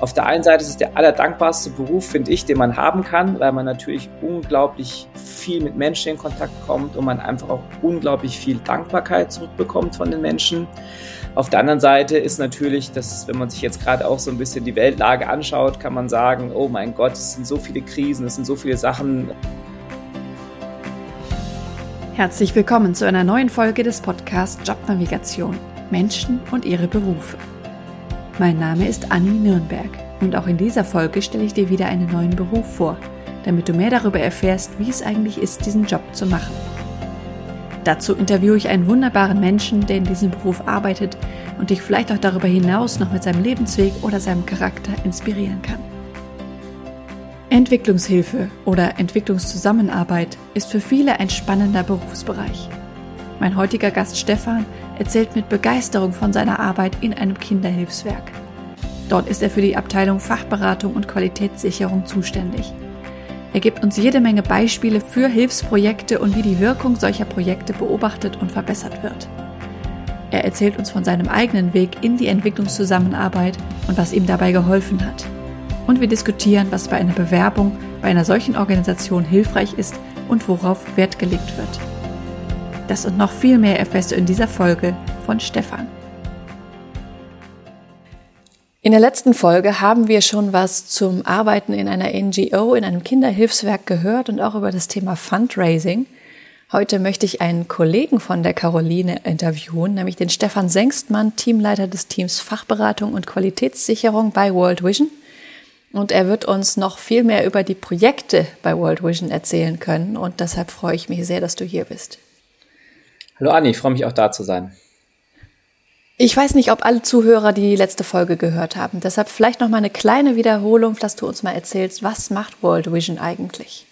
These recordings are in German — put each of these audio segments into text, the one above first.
Auf der einen Seite ist es der allerdankbarste Beruf, finde ich, den man haben kann, weil man natürlich unglaublich viel mit Menschen in Kontakt kommt und man einfach auch unglaublich viel Dankbarkeit zurückbekommt von den Menschen. Auf der anderen Seite ist natürlich, dass, wenn man sich jetzt gerade auch so ein bisschen die Weltlage anschaut, kann man sagen, oh mein Gott, es sind so viele Krisen, es sind so viele Sachen. Herzlich willkommen zu einer neuen Folge des Podcasts Jobnavigation. Menschen und ihre Berufe. Mein Name ist Anni Nürnberg und auch in dieser Folge stelle ich dir wieder einen neuen Beruf vor, damit du mehr darüber erfährst, wie es eigentlich ist, diesen Job zu machen. Dazu interviewe ich einen wunderbaren Menschen, der in diesem Beruf arbeitet und dich vielleicht auch darüber hinaus noch mit seinem Lebensweg oder seinem Charakter inspirieren kann. Entwicklungshilfe oder Entwicklungszusammenarbeit ist für viele ein spannender Berufsbereich. Mein heutiger Gast Stefan erzählt mit Begeisterung von seiner Arbeit in einem Kinderhilfswerk. Dort ist er für die Abteilung Fachberatung und Qualitätssicherung zuständig. Er gibt uns jede Menge Beispiele für Hilfsprojekte und wie die Wirkung solcher Projekte beobachtet und verbessert wird. Er erzählt uns von seinem eigenen Weg in die Entwicklungszusammenarbeit und was ihm dabei geholfen hat. Und wir diskutieren, was bei einer Bewerbung bei einer solchen Organisation hilfreich ist und worauf Wert gelegt wird. Das und noch viel mehr erfährst du in dieser Folge von Stefan. In der letzten Folge haben wir schon was zum Arbeiten in einer NGO, in einem Kinderhilfswerk gehört und auch über das Thema Fundraising. Heute möchte ich einen Kollegen von der Caroline interviewen, nämlich den Stefan Sengstmann, Teamleiter des Teams Fachberatung und Qualitätssicherung bei World Vision. Und er wird uns noch viel mehr über die Projekte bei World Vision erzählen können. Und deshalb freue ich mich sehr, dass du hier bist. Hallo Anni, ich freue mich auch da zu sein. Ich weiß nicht, ob alle Zuhörer die letzte Folge gehört haben. Deshalb vielleicht noch mal eine kleine Wiederholung, dass du uns mal erzählst, was macht World Vision eigentlich?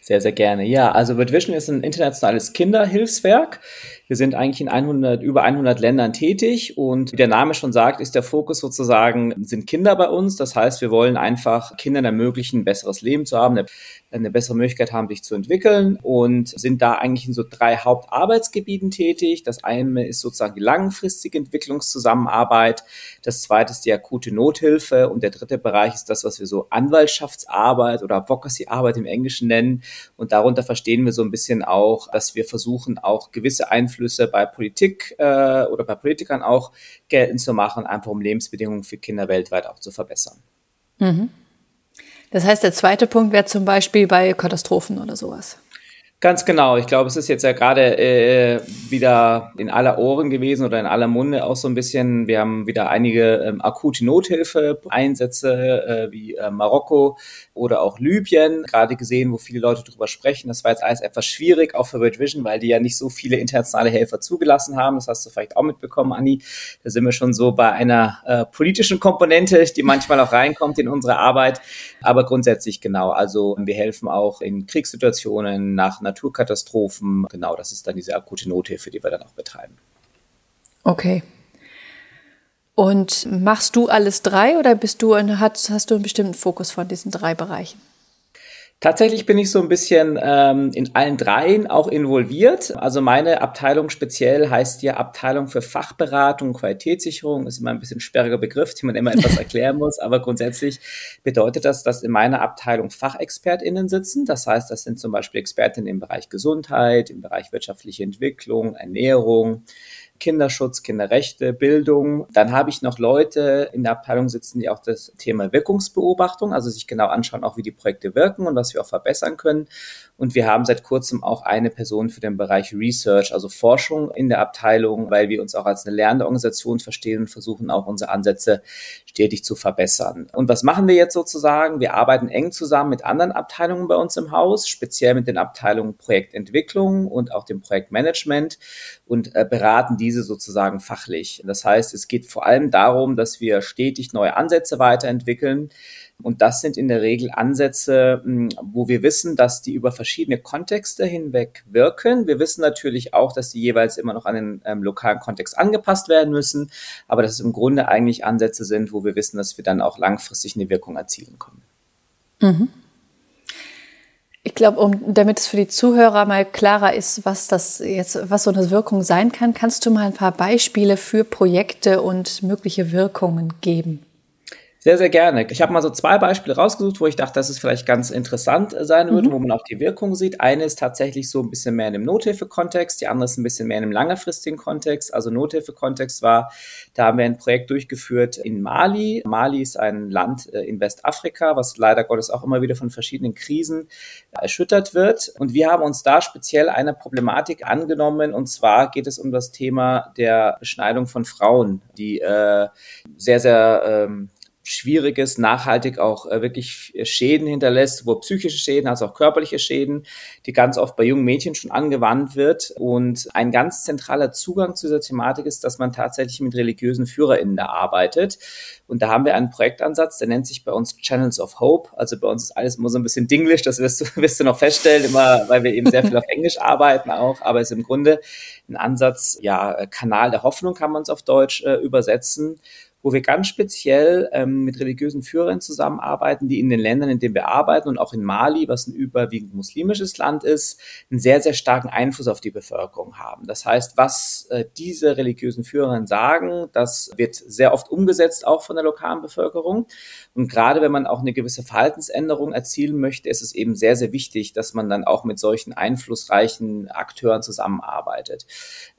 Sehr, sehr gerne. Ja, also World Vision ist ein internationales Kinderhilfswerk. Wir sind eigentlich in 100, über 100 Ländern tätig und wie der Name schon sagt, ist der Fokus sozusagen, sind Kinder bei uns. Das heißt, wir wollen einfach Kindern ermöglichen, ein besseres Leben zu haben, eine bessere Möglichkeit haben, sich zu entwickeln und sind da eigentlich in so drei Hauptarbeitsgebieten tätig. Das eine ist sozusagen die langfristige Entwicklungszusammenarbeit, das zweite ist die akute Nothilfe und der dritte Bereich ist das, was wir so Anwaltschaftsarbeit oder Advocacy-Arbeit im Englischen nennen. Und darunter verstehen wir so ein bisschen auch, dass wir versuchen, auch gewisse Einflüsse bei Politik äh, oder bei Politikern auch geltend zu machen, einfach um Lebensbedingungen für Kinder weltweit auch zu verbessern. Mhm. Das heißt, der zweite Punkt wäre zum Beispiel bei Katastrophen oder sowas. Ganz genau. Ich glaube, es ist jetzt ja gerade äh, wieder in aller Ohren gewesen oder in aller Munde auch so ein bisschen. Wir haben wieder einige ähm, akute Nothilfe-Einsätze äh, wie äh, Marokko oder auch Libyen gerade gesehen, wo viele Leute drüber sprechen. Das war jetzt alles etwas schwierig, auch für World Vision, weil die ja nicht so viele internationale Helfer zugelassen haben. Das hast du vielleicht auch mitbekommen, Anni. Da sind wir schon so bei einer äh, politischen Komponente, die manchmal auch reinkommt in unsere Arbeit. Aber grundsätzlich genau. Also wir helfen auch in Kriegssituationen nach Naturkatastrophen. Genau, das ist dann diese akute Nothilfe, die wir dann auch betreiben. Okay. Und machst du alles drei oder bist du hast, hast du einen bestimmten Fokus von diesen drei Bereichen? Tatsächlich bin ich so ein bisschen ähm, in allen dreien auch involviert. Also meine Abteilung speziell heißt ja Abteilung für Fachberatung, Qualitätssicherung. Ist immer ein bisschen sperriger Begriff, den man immer etwas erklären muss. Aber grundsätzlich bedeutet das, dass in meiner Abteilung FachexpertInnen sitzen. Das heißt, das sind zum Beispiel Expertinnen im Bereich Gesundheit, im Bereich wirtschaftliche Entwicklung, Ernährung, Kinderschutz, Kinderrechte, Bildung. Dann habe ich noch Leute in der Abteilung sitzen, die auch das Thema Wirkungsbeobachtung, also sich genau anschauen, auch wie die Projekte wirken und was wir auch verbessern können. Und wir haben seit kurzem auch eine Person für den Bereich Research, also Forschung in der Abteilung, weil wir uns auch als eine lernende Organisation verstehen und versuchen auch unsere Ansätze stetig zu verbessern. Und was machen wir jetzt sozusagen? Wir arbeiten eng zusammen mit anderen Abteilungen bei uns im Haus, speziell mit den Abteilungen Projektentwicklung und auch dem Projektmanagement und äh, beraten diese sozusagen fachlich. Das heißt, es geht vor allem darum, dass wir stetig neue Ansätze weiterentwickeln, und das sind in der Regel Ansätze, hm, wo wir wissen, dass die über verschiedene Kontexte hinweg wirken. Wir wissen natürlich auch, dass die jeweils immer noch an den ähm, lokalen Kontext angepasst werden müssen, aber dass es im Grunde eigentlich Ansätze sind, wo wir wissen, dass wir dann auch langfristig eine Wirkung erzielen können. Mhm. Ich glaube, um, damit es für die Zuhörer mal klarer ist, was das jetzt, was so eine Wirkung sein kann, kannst du mal ein paar Beispiele für Projekte und mögliche Wirkungen geben? Sehr, sehr gerne. Ich habe mal so zwei Beispiele rausgesucht, wo ich dachte, dass es vielleicht ganz interessant sein würde, mhm. wo man auch die Wirkung sieht. Eine ist tatsächlich so ein bisschen mehr in dem Nothilfe-Kontext, die andere ist ein bisschen mehr in einem längerfristigen Kontext. Also Nothilfe-Kontext war, da haben wir ein Projekt durchgeführt in Mali. Mali ist ein Land äh, in Westafrika, was leider Gottes auch immer wieder von verschiedenen Krisen erschüttert wird. Und wir haben uns da speziell einer Problematik angenommen. Und zwar geht es um das Thema der Beschneidung von Frauen, die äh, sehr, sehr ähm, Schwieriges, nachhaltig auch äh, wirklich Schäden hinterlässt, sowohl psychische Schäden als auch körperliche Schäden, die ganz oft bei jungen Mädchen schon angewandt wird. Und ein ganz zentraler Zugang zu dieser Thematik ist, dass man tatsächlich mit religiösen FührerInnen da arbeitet. Und da haben wir einen Projektansatz, der nennt sich bei uns Channels of Hope. Also bei uns ist alles immer so ein bisschen dinglisch, das wirst du, wirst du noch feststellen, immer, weil wir eben sehr viel auf Englisch arbeiten auch. Aber es ist im Grunde ein Ansatz, ja, Kanal der Hoffnung kann man es auf Deutsch äh, übersetzen wo wir ganz speziell ähm, mit religiösen Führern zusammenarbeiten, die in den Ländern, in denen wir arbeiten und auch in Mali, was ein überwiegend muslimisches Land ist, einen sehr, sehr starken Einfluss auf die Bevölkerung haben. Das heißt, was äh, diese religiösen Führer sagen, das wird sehr oft umgesetzt, auch von der lokalen Bevölkerung. Und gerade wenn man auch eine gewisse Verhaltensänderung erzielen möchte, ist es eben sehr, sehr wichtig, dass man dann auch mit solchen einflussreichen Akteuren zusammenarbeitet.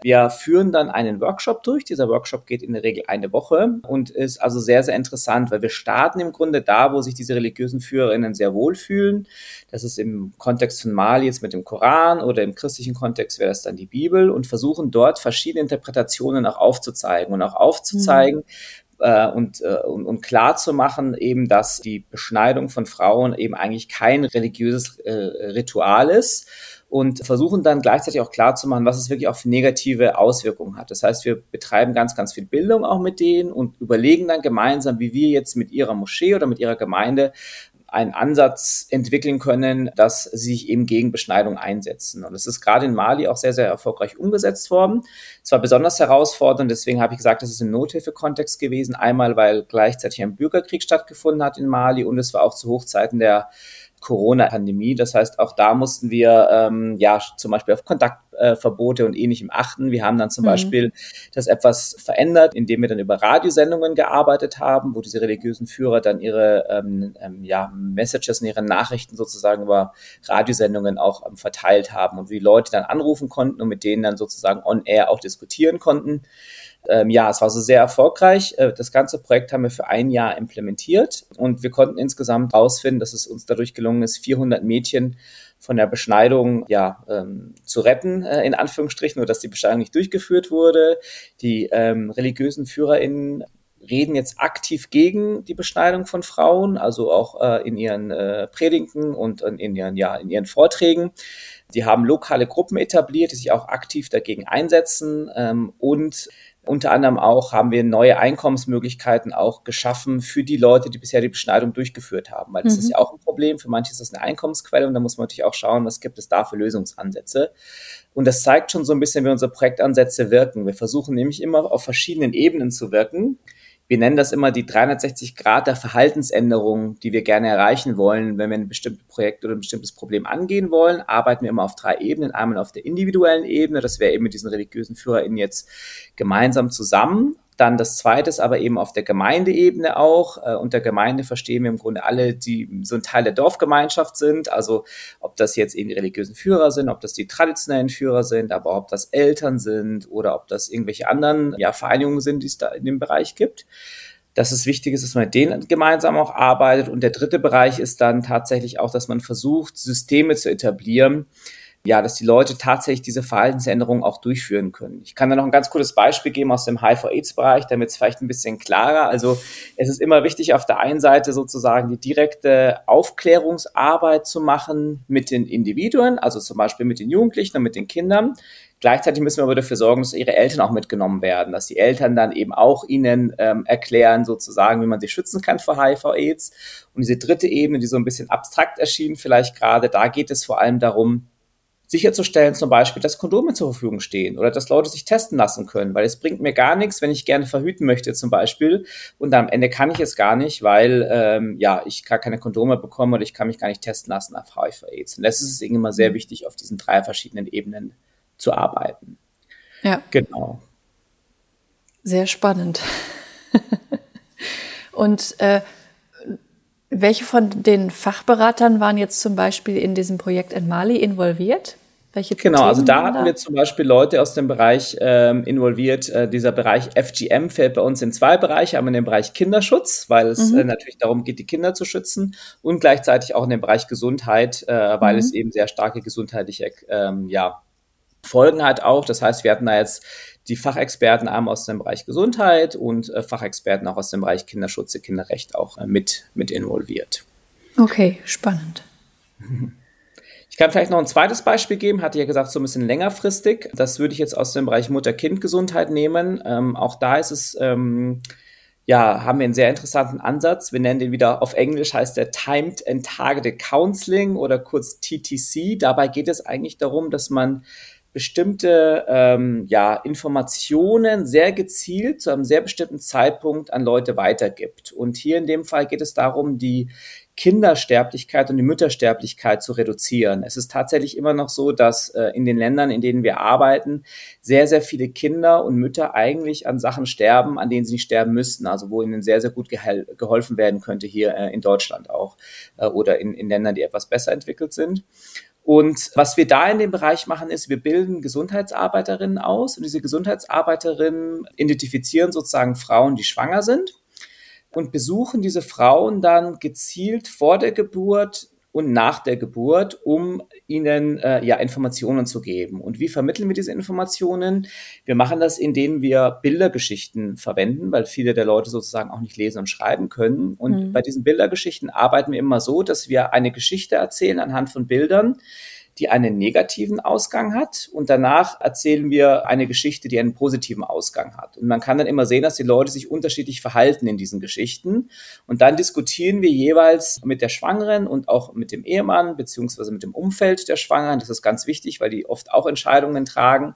Wir führen dann einen Workshop durch. Dieser Workshop geht in der Regel eine Woche und ist also sehr, sehr interessant, weil wir starten im Grunde da, wo sich diese religiösen Führerinnen sehr wohlfühlen. Das ist im Kontext von Mali jetzt mit dem Koran oder im christlichen Kontext wäre das dann die Bibel und versuchen dort verschiedene Interpretationen auch aufzuzeigen und auch aufzuzeigen, mhm äh, und, äh, und, und klar zu machen, eben, dass die Beschneidung von Frauen eben eigentlich kein religiöses äh, Ritual ist und versuchen dann gleichzeitig auch klar zu machen, was es wirklich auch für negative Auswirkungen hat. Das heißt, wir betreiben ganz, ganz viel Bildung auch mit denen und überlegen dann gemeinsam, wie wir jetzt mit ihrer Moschee oder mit ihrer Gemeinde einen Ansatz entwickeln können, dass sie sich eben gegen Beschneidung einsetzen. Und es ist gerade in Mali auch sehr, sehr erfolgreich umgesetzt worden. Es war besonders herausfordernd, deswegen habe ich gesagt, das ist im Nothilfekontext gewesen. Einmal, weil gleichzeitig ein Bürgerkrieg stattgefunden hat in Mali und es war auch zu Hochzeiten der Corona-Pandemie. Das heißt, auch da mussten wir ähm, ja zum Beispiel auf Kontaktverbote äh, und ähnlichem achten. Wir haben dann zum mhm. Beispiel das etwas verändert, indem wir dann über Radiosendungen gearbeitet haben, wo diese religiösen Führer dann ihre ähm, ähm, ja, Messages und ihre Nachrichten sozusagen über Radiosendungen auch ähm, verteilt haben und wie Leute dann anrufen konnten und mit denen dann sozusagen on air auch diskutieren konnten. Ähm, ja, es war so sehr erfolgreich. Äh, das ganze Projekt haben wir für ein Jahr implementiert und wir konnten insgesamt herausfinden, dass es uns dadurch gelungen ist, 400 Mädchen von der Beschneidung ja, ähm, zu retten, äh, in Anführungsstrichen, nur dass die Beschneidung nicht durchgeführt wurde. Die ähm, religiösen FührerInnen reden jetzt aktiv gegen die Beschneidung von Frauen, also auch äh, in ihren äh, Predigten und in ihren, ja, in ihren Vorträgen. Die haben lokale Gruppen etabliert, die sich auch aktiv dagegen einsetzen ähm, und unter anderem auch haben wir neue Einkommensmöglichkeiten auch geschaffen für die Leute, die bisher die Beschneidung durchgeführt haben. Weil das mhm. ist ja auch ein Problem. Für manche ist das eine Einkommensquelle und da muss man natürlich auch schauen, was gibt es da für Lösungsansätze. Und das zeigt schon so ein bisschen, wie unsere Projektansätze wirken. Wir versuchen nämlich immer auf verschiedenen Ebenen zu wirken wir nennen das immer die 360 Grad der Verhaltensänderung, die wir gerne erreichen wollen. Wenn wir ein bestimmtes Projekt oder ein bestimmtes Problem angehen wollen, arbeiten wir immer auf drei Ebenen. Einmal auf der individuellen Ebene, das wäre eben mit diesen religiösen FührerInnen jetzt gemeinsam zusammen dann das zweite ist aber eben auf der Gemeindeebene auch. Äh, unter Gemeinde verstehen wir im Grunde alle, die so ein Teil der Dorfgemeinschaft sind. Also ob das jetzt eben die religiösen Führer sind, ob das die traditionellen Führer sind, aber ob das Eltern sind oder ob das irgendwelche anderen ja, Vereinigungen sind, die es da in dem Bereich gibt dass es wichtig ist, dass man mit denen gemeinsam auch arbeitet. Und der dritte Bereich ist dann tatsächlich auch, dass man versucht, Systeme zu etablieren, ja, dass die Leute tatsächlich diese Verhaltensänderungen auch durchführen können. Ich kann da noch ein ganz cooles Beispiel geben aus dem HIV-AIDS-Bereich, damit es vielleicht ein bisschen klarer. Also es ist immer wichtig, auf der einen Seite sozusagen die direkte Aufklärungsarbeit zu machen mit den Individuen, also zum Beispiel mit den Jugendlichen und mit den Kindern. Gleichzeitig müssen wir aber dafür sorgen, dass ihre Eltern auch mitgenommen werden, dass die Eltern dann eben auch ihnen ähm, erklären, sozusagen, wie man sich schützen kann vor HIV-AIDS. Und diese dritte Ebene, die so ein bisschen abstrakt erschien, vielleicht gerade, da geht es vor allem darum, sicherzustellen zum Beispiel, dass Kondome zur Verfügung stehen oder dass Leute sich testen lassen können, weil es bringt mir gar nichts, wenn ich gerne verhüten möchte zum Beispiel und am Ende kann ich es gar nicht, weil ähm, ja ich gar keine Kondome bekomme oder ich kann mich gar nicht testen lassen auf HIV/AIDS. Und das ist es immer sehr wichtig, auf diesen drei verschiedenen Ebenen zu arbeiten. Ja. Genau. Sehr spannend. und äh, Welche von den Fachberatern waren jetzt zum Beispiel in diesem Projekt in Mali involviert? Welche genau, also da hatten wir zum Beispiel Leute aus dem Bereich ähm, involviert. Äh, dieser Bereich FGM fällt bei uns in zwei Bereiche. Einmal in den Bereich Kinderschutz, weil es mhm. äh, natürlich darum geht, die Kinder zu schützen und gleichzeitig auch in den Bereich Gesundheit, äh, weil mhm. es eben sehr starke gesundheitliche ähm, ja, Folgen hat auch. Das heißt, wir hatten da jetzt die Fachexperten einmal aus dem Bereich Gesundheit und äh, Fachexperten auch aus dem Bereich Kinderschutz, Kinderrecht auch äh, mit, mit involviert. Okay, spannend. Ich kann vielleicht noch ein zweites Beispiel geben, hatte ja gesagt, so ein bisschen längerfristig. Das würde ich jetzt aus dem Bereich Mutter-Kind-Gesundheit nehmen. Ähm, auch da ist es, ähm, ja, haben wir einen sehr interessanten Ansatz. Wir nennen den wieder auf Englisch, heißt der Timed and Targeted Counseling oder kurz TTC. Dabei geht es eigentlich darum, dass man bestimmte ähm, ja, Informationen sehr gezielt zu einem sehr bestimmten Zeitpunkt an Leute weitergibt. Und hier in dem Fall geht es darum, die Kindersterblichkeit und die Müttersterblichkeit zu reduzieren. Es ist tatsächlich immer noch so, dass äh, in den Ländern, in denen wir arbeiten, sehr, sehr viele Kinder und Mütter eigentlich an Sachen sterben, an denen sie nicht sterben müssten. Also wo ihnen sehr, sehr gut geholfen werden könnte hier äh, in Deutschland auch äh, oder in, in Ländern, die etwas besser entwickelt sind. Und was wir da in dem Bereich machen, ist, wir bilden Gesundheitsarbeiterinnen aus und diese Gesundheitsarbeiterinnen identifizieren sozusagen Frauen, die schwanger sind und besuchen diese Frauen dann gezielt vor der Geburt und nach der Geburt, um ihnen äh, ja Informationen zu geben. Und wie vermitteln wir diese Informationen? Wir machen das, indem wir Bildergeschichten verwenden, weil viele der Leute sozusagen auch nicht lesen und schreiben können. Und mhm. bei diesen Bildergeschichten arbeiten wir immer so, dass wir eine Geschichte erzählen anhand von Bildern, die einen negativen Ausgang hat und danach erzählen wir eine Geschichte, die einen positiven Ausgang hat. Und man kann dann immer sehen, dass die Leute sich unterschiedlich verhalten in diesen Geschichten und dann diskutieren wir jeweils mit der Schwangeren und auch mit dem Ehemann beziehungsweise mit dem Umfeld der Schwangeren. Das ist ganz wichtig, weil die oft auch Entscheidungen tragen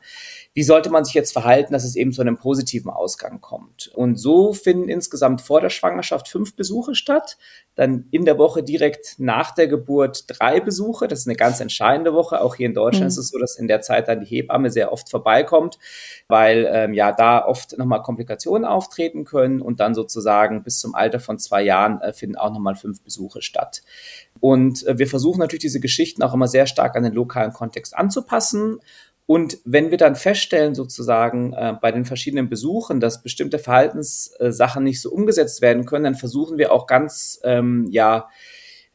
wie sollte man sich jetzt verhalten, dass es eben zu einem positiven Ausgang kommt. Und so finden insgesamt vor der Schwangerschaft fünf Besuche statt, dann in der Woche direkt nach der Geburt drei Besuche. Das ist eine ganz entscheidende Woche. Auch hier in Deutschland mhm. ist es so, dass in der Zeit dann die Hebamme sehr oft vorbeikommt, weil ähm, ja da oft nochmal Komplikationen auftreten können und dann sozusagen bis zum Alter von zwei Jahren äh, finden auch nochmal fünf Besuche statt. Und äh, wir versuchen natürlich diese Geschichten auch immer sehr stark an den lokalen Kontext anzupassen und wenn wir dann feststellen, sozusagen äh, bei den verschiedenen Besuchen, dass bestimmte Verhaltenssachen nicht so umgesetzt werden können, dann versuchen wir auch ganz, ähm, ja,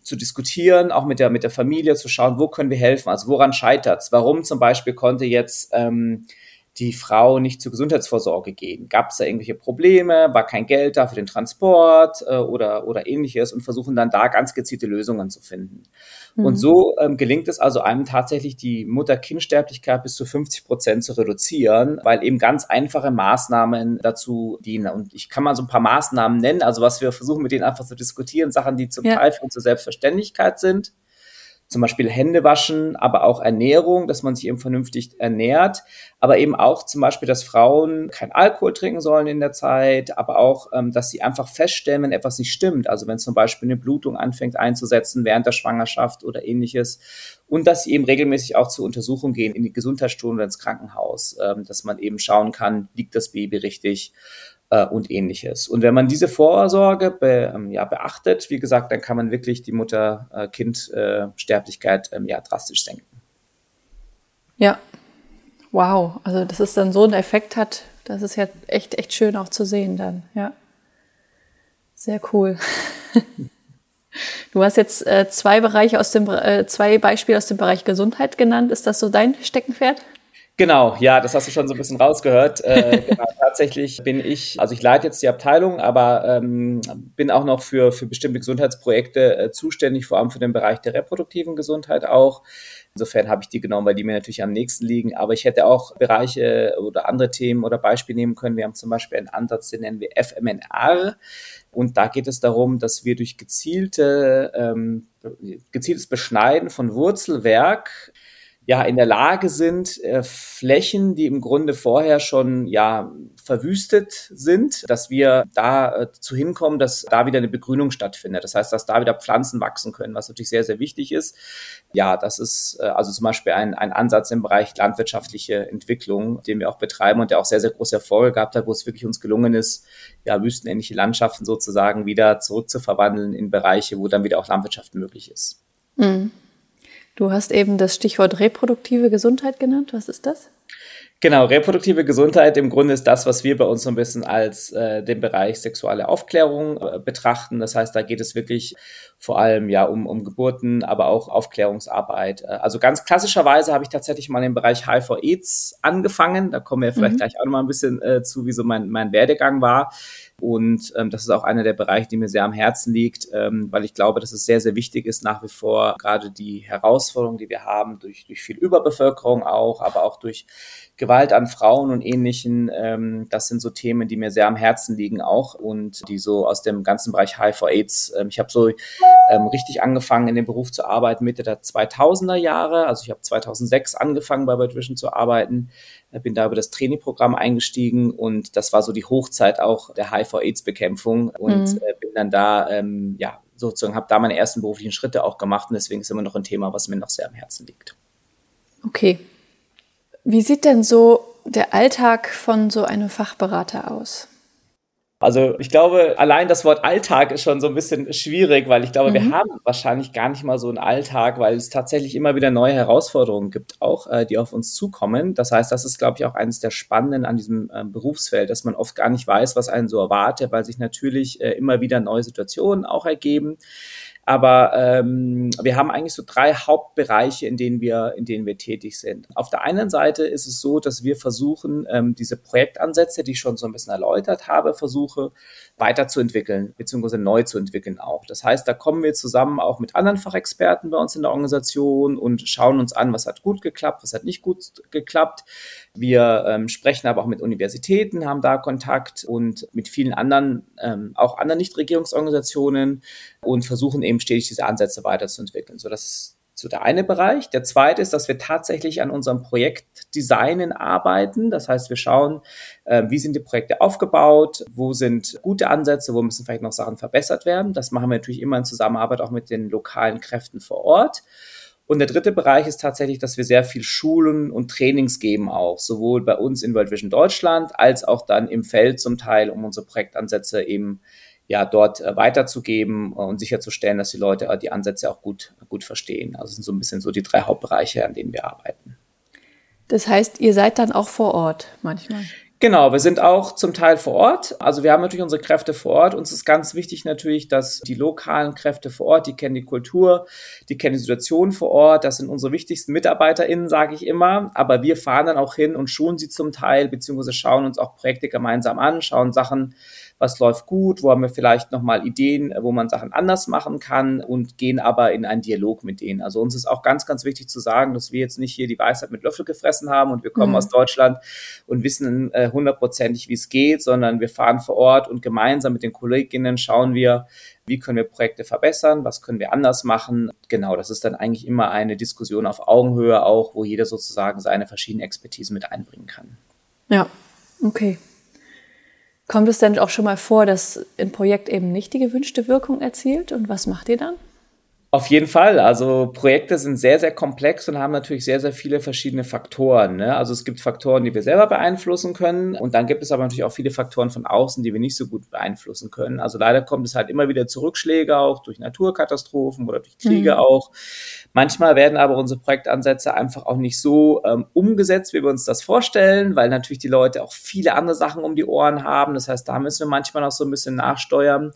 zu diskutieren, auch mit der, mit der Familie zu schauen, wo können wir helfen, also woran scheitert's? Warum zum Beispiel konnte jetzt ähm, die Frau nicht zur Gesundheitsvorsorge gehen? Gab es da irgendwelche Probleme? War kein Geld da für den Transport äh, oder, oder ähnliches und versuchen dann da ganz gezielte Lösungen zu finden. Mhm. Und so ähm, gelingt es also einem tatsächlich, die Mutter-Kind-Sterblichkeit bis zu 50 Prozent zu reduzieren, weil eben ganz einfache Maßnahmen dazu dienen. Und ich kann mal so ein paar Maßnahmen nennen, also was wir versuchen mit denen einfach zu diskutieren, Sachen, die zum ja. Teil für uns zur Selbstverständlichkeit sind zum Beispiel Hände waschen, aber auch Ernährung, dass man sich eben vernünftig ernährt, aber eben auch zum Beispiel, dass Frauen kein Alkohol trinken sollen in der Zeit, aber auch, ähm, dass sie einfach feststellen, wenn etwas nicht stimmt, also wenn zum Beispiel eine Blutung anfängt einzusetzen während der Schwangerschaft oder ähnliches. Und dass sie eben regelmäßig auch zur Untersuchung gehen in die Gesundheitsstunde ins Krankenhaus, ähm, dass man eben schauen kann, liegt das Baby richtig äh, und ähnliches. Und wenn man diese Vorsorge be, ähm, ja, beachtet, wie gesagt, dann kann man wirklich die Mutter-Kind-Sterblichkeit ähm, ja, drastisch senken. Ja, wow. Also, dass es dann so einen Effekt hat, das ist ja echt, echt schön auch zu sehen dann, ja. Sehr cool. Du hast jetzt äh, zwei Bereiche aus dem äh, zwei Beispiele aus dem Bereich Gesundheit genannt. Ist das so dein Steckenpferd? Genau, ja, das hast du schon so ein bisschen rausgehört. Äh, genau, tatsächlich bin ich, also ich leite jetzt die Abteilung, aber ähm, bin auch noch für, für bestimmte Gesundheitsprojekte äh, zuständig, vor allem für den Bereich der reproduktiven Gesundheit auch. Insofern habe ich die genommen, weil die mir natürlich am nächsten liegen. Aber ich hätte auch Bereiche oder andere Themen oder Beispiele nehmen können. Wir haben zum Beispiel einen Ansatz, den nennen wir FMNR. Und da geht es darum, dass wir durch gezielte, ähm, gezieltes Beschneiden von Wurzelwerk ja in der Lage sind, äh, Flächen, die im Grunde vorher schon ja verwüstet sind, dass wir da äh, zu hinkommen, dass da wieder eine Begrünung stattfindet. Das heißt, dass da wieder Pflanzen wachsen können, was natürlich sehr, sehr wichtig ist. Ja, das ist äh, also zum Beispiel ein, ein Ansatz im Bereich landwirtschaftliche Entwicklung, den wir auch betreiben und der auch sehr, sehr große Erfolge gehabt hat, wo es wirklich uns gelungen ist, ja, wüstenähnliche Landschaften sozusagen wieder zurückzuverwandeln in Bereiche, wo dann wieder auch Landwirtschaft möglich ist. Mhm. Du hast eben das Stichwort reproduktive Gesundheit genannt. Was ist das? Genau, reproduktive Gesundheit im Grunde ist das, was wir bei uns so ein bisschen als äh, den Bereich sexuelle Aufklärung äh, betrachten. Das heißt, da geht es wirklich vor allem ja um, um Geburten, aber auch Aufklärungsarbeit. Äh, also ganz klassischerweise habe ich tatsächlich mal im Bereich HIV-AIDS angefangen. Da kommen wir vielleicht mhm. gleich auch noch mal ein bisschen äh, zu, wie so mein, mein Werdegang war. Und ähm, das ist auch einer der Bereiche, die mir sehr am Herzen liegt, ähm, weil ich glaube, dass es sehr, sehr wichtig ist, nach wie vor gerade die Herausforderungen, die wir haben, durch, durch viel Überbevölkerung auch, aber auch durch Gewalt an Frauen und ähnlichen, ähm, das sind so Themen, die mir sehr am Herzen liegen auch und die so aus dem ganzen Bereich HIV-AIDS, ähm, ich habe so ähm, richtig angefangen in dem Beruf zu arbeiten Mitte der 2000er Jahre, also ich habe 2006 angefangen bei World Vision zu arbeiten, bin da über das Trainingprogramm eingestiegen und das war so die Hochzeit auch der HIV-AIDS-Bekämpfung und mhm. äh, bin dann da, ähm, ja, sozusagen habe da meine ersten beruflichen Schritte auch gemacht und deswegen ist immer noch ein Thema, was mir noch sehr am Herzen liegt. Okay. Wie sieht denn so der Alltag von so einem Fachberater aus? Also ich glaube, allein das Wort Alltag ist schon so ein bisschen schwierig, weil ich glaube, mhm. wir haben wahrscheinlich gar nicht mal so einen Alltag, weil es tatsächlich immer wieder neue Herausforderungen gibt, auch äh, die auf uns zukommen. Das heißt, das ist, glaube ich, auch eines der Spannenden an diesem äh, Berufsfeld, dass man oft gar nicht weiß, was einen so erwartet, weil sich natürlich äh, immer wieder neue Situationen auch ergeben. Aber ähm, wir haben eigentlich so drei Hauptbereiche, in denen wir, in denen wir tätig sind. Auf der einen Seite ist es so, dass wir versuchen, ähm, diese Projektansätze, die ich schon so ein bisschen erläutert habe, versuche weiterzuentwickeln, beziehungsweise neu zu entwickeln auch. Das heißt, da kommen wir zusammen auch mit anderen Fachexperten bei uns in der Organisation und schauen uns an, was hat gut geklappt, was hat nicht gut geklappt. Wir ähm, sprechen aber auch mit Universitäten, haben da Kontakt und mit vielen anderen, ähm, auch anderen Nichtregierungsorganisationen und versuchen eben stetig diese Ansätze weiterzuentwickeln. So, das ist so der eine Bereich. Der zweite ist, dass wir tatsächlich an unserem Projektdesignen arbeiten. Das heißt, wir schauen, äh, wie sind die Projekte aufgebaut, wo sind gute Ansätze, wo müssen vielleicht noch Sachen verbessert werden. Das machen wir natürlich immer in Zusammenarbeit auch mit den lokalen Kräften vor Ort. Und der dritte Bereich ist tatsächlich, dass wir sehr viel Schulen und Trainings geben auch, sowohl bei uns in World Vision Deutschland als auch dann im Feld zum Teil, um unsere Projektansätze eben ja dort äh, weiterzugeben und sicherzustellen, dass die Leute äh, die Ansätze auch gut, gut verstehen. Also sind so ein bisschen so die drei Hauptbereiche, an denen wir arbeiten. Das heißt, ihr seid dann auch vor Ort manchmal? Genau, wir sind auch zum Teil vor Ort. Also wir haben natürlich unsere Kräfte vor Ort. Uns ist ganz wichtig natürlich, dass die lokalen Kräfte vor Ort, die kennen die Kultur, die kennen die Situation vor Ort. Das sind unsere wichtigsten MitarbeiterInnen, sage ich immer. Aber wir fahren dann auch hin und schulen sie zum Teil, beziehungsweise schauen uns auch Projekte gemeinsam an, schauen Sachen was läuft gut, wo haben wir vielleicht nochmal Ideen, wo man Sachen anders machen kann und gehen aber in einen Dialog mit denen. Also uns ist auch ganz, ganz wichtig zu sagen, dass wir jetzt nicht hier die Weisheit mit Löffel gefressen haben und wir kommen mhm. aus Deutschland und wissen äh, hundertprozentig, wie es geht, sondern wir fahren vor Ort und gemeinsam mit den Kolleginnen schauen wir, wie können wir Projekte verbessern, was können wir anders machen. Genau, das ist dann eigentlich immer eine Diskussion auf Augenhöhe auch, wo jeder sozusagen seine verschiedenen Expertisen mit einbringen kann. Ja, okay. Kommt es denn auch schon mal vor, dass ein Projekt eben nicht die gewünschte Wirkung erzielt? Und was macht ihr dann? Auf jeden Fall. Also Projekte sind sehr, sehr komplex und haben natürlich sehr, sehr viele verschiedene Faktoren. Ne? Also es gibt Faktoren, die wir selber beeinflussen können. Und dann gibt es aber natürlich auch viele Faktoren von außen, die wir nicht so gut beeinflussen können. Also leider kommt es halt immer wieder zu Rückschläge auch durch Naturkatastrophen oder durch Kriege mhm. auch. Manchmal werden aber unsere Projektansätze einfach auch nicht so ähm, umgesetzt, wie wir uns das vorstellen, weil natürlich die Leute auch viele andere Sachen um die Ohren haben. Das heißt, da müssen wir manchmal noch so ein bisschen nachsteuern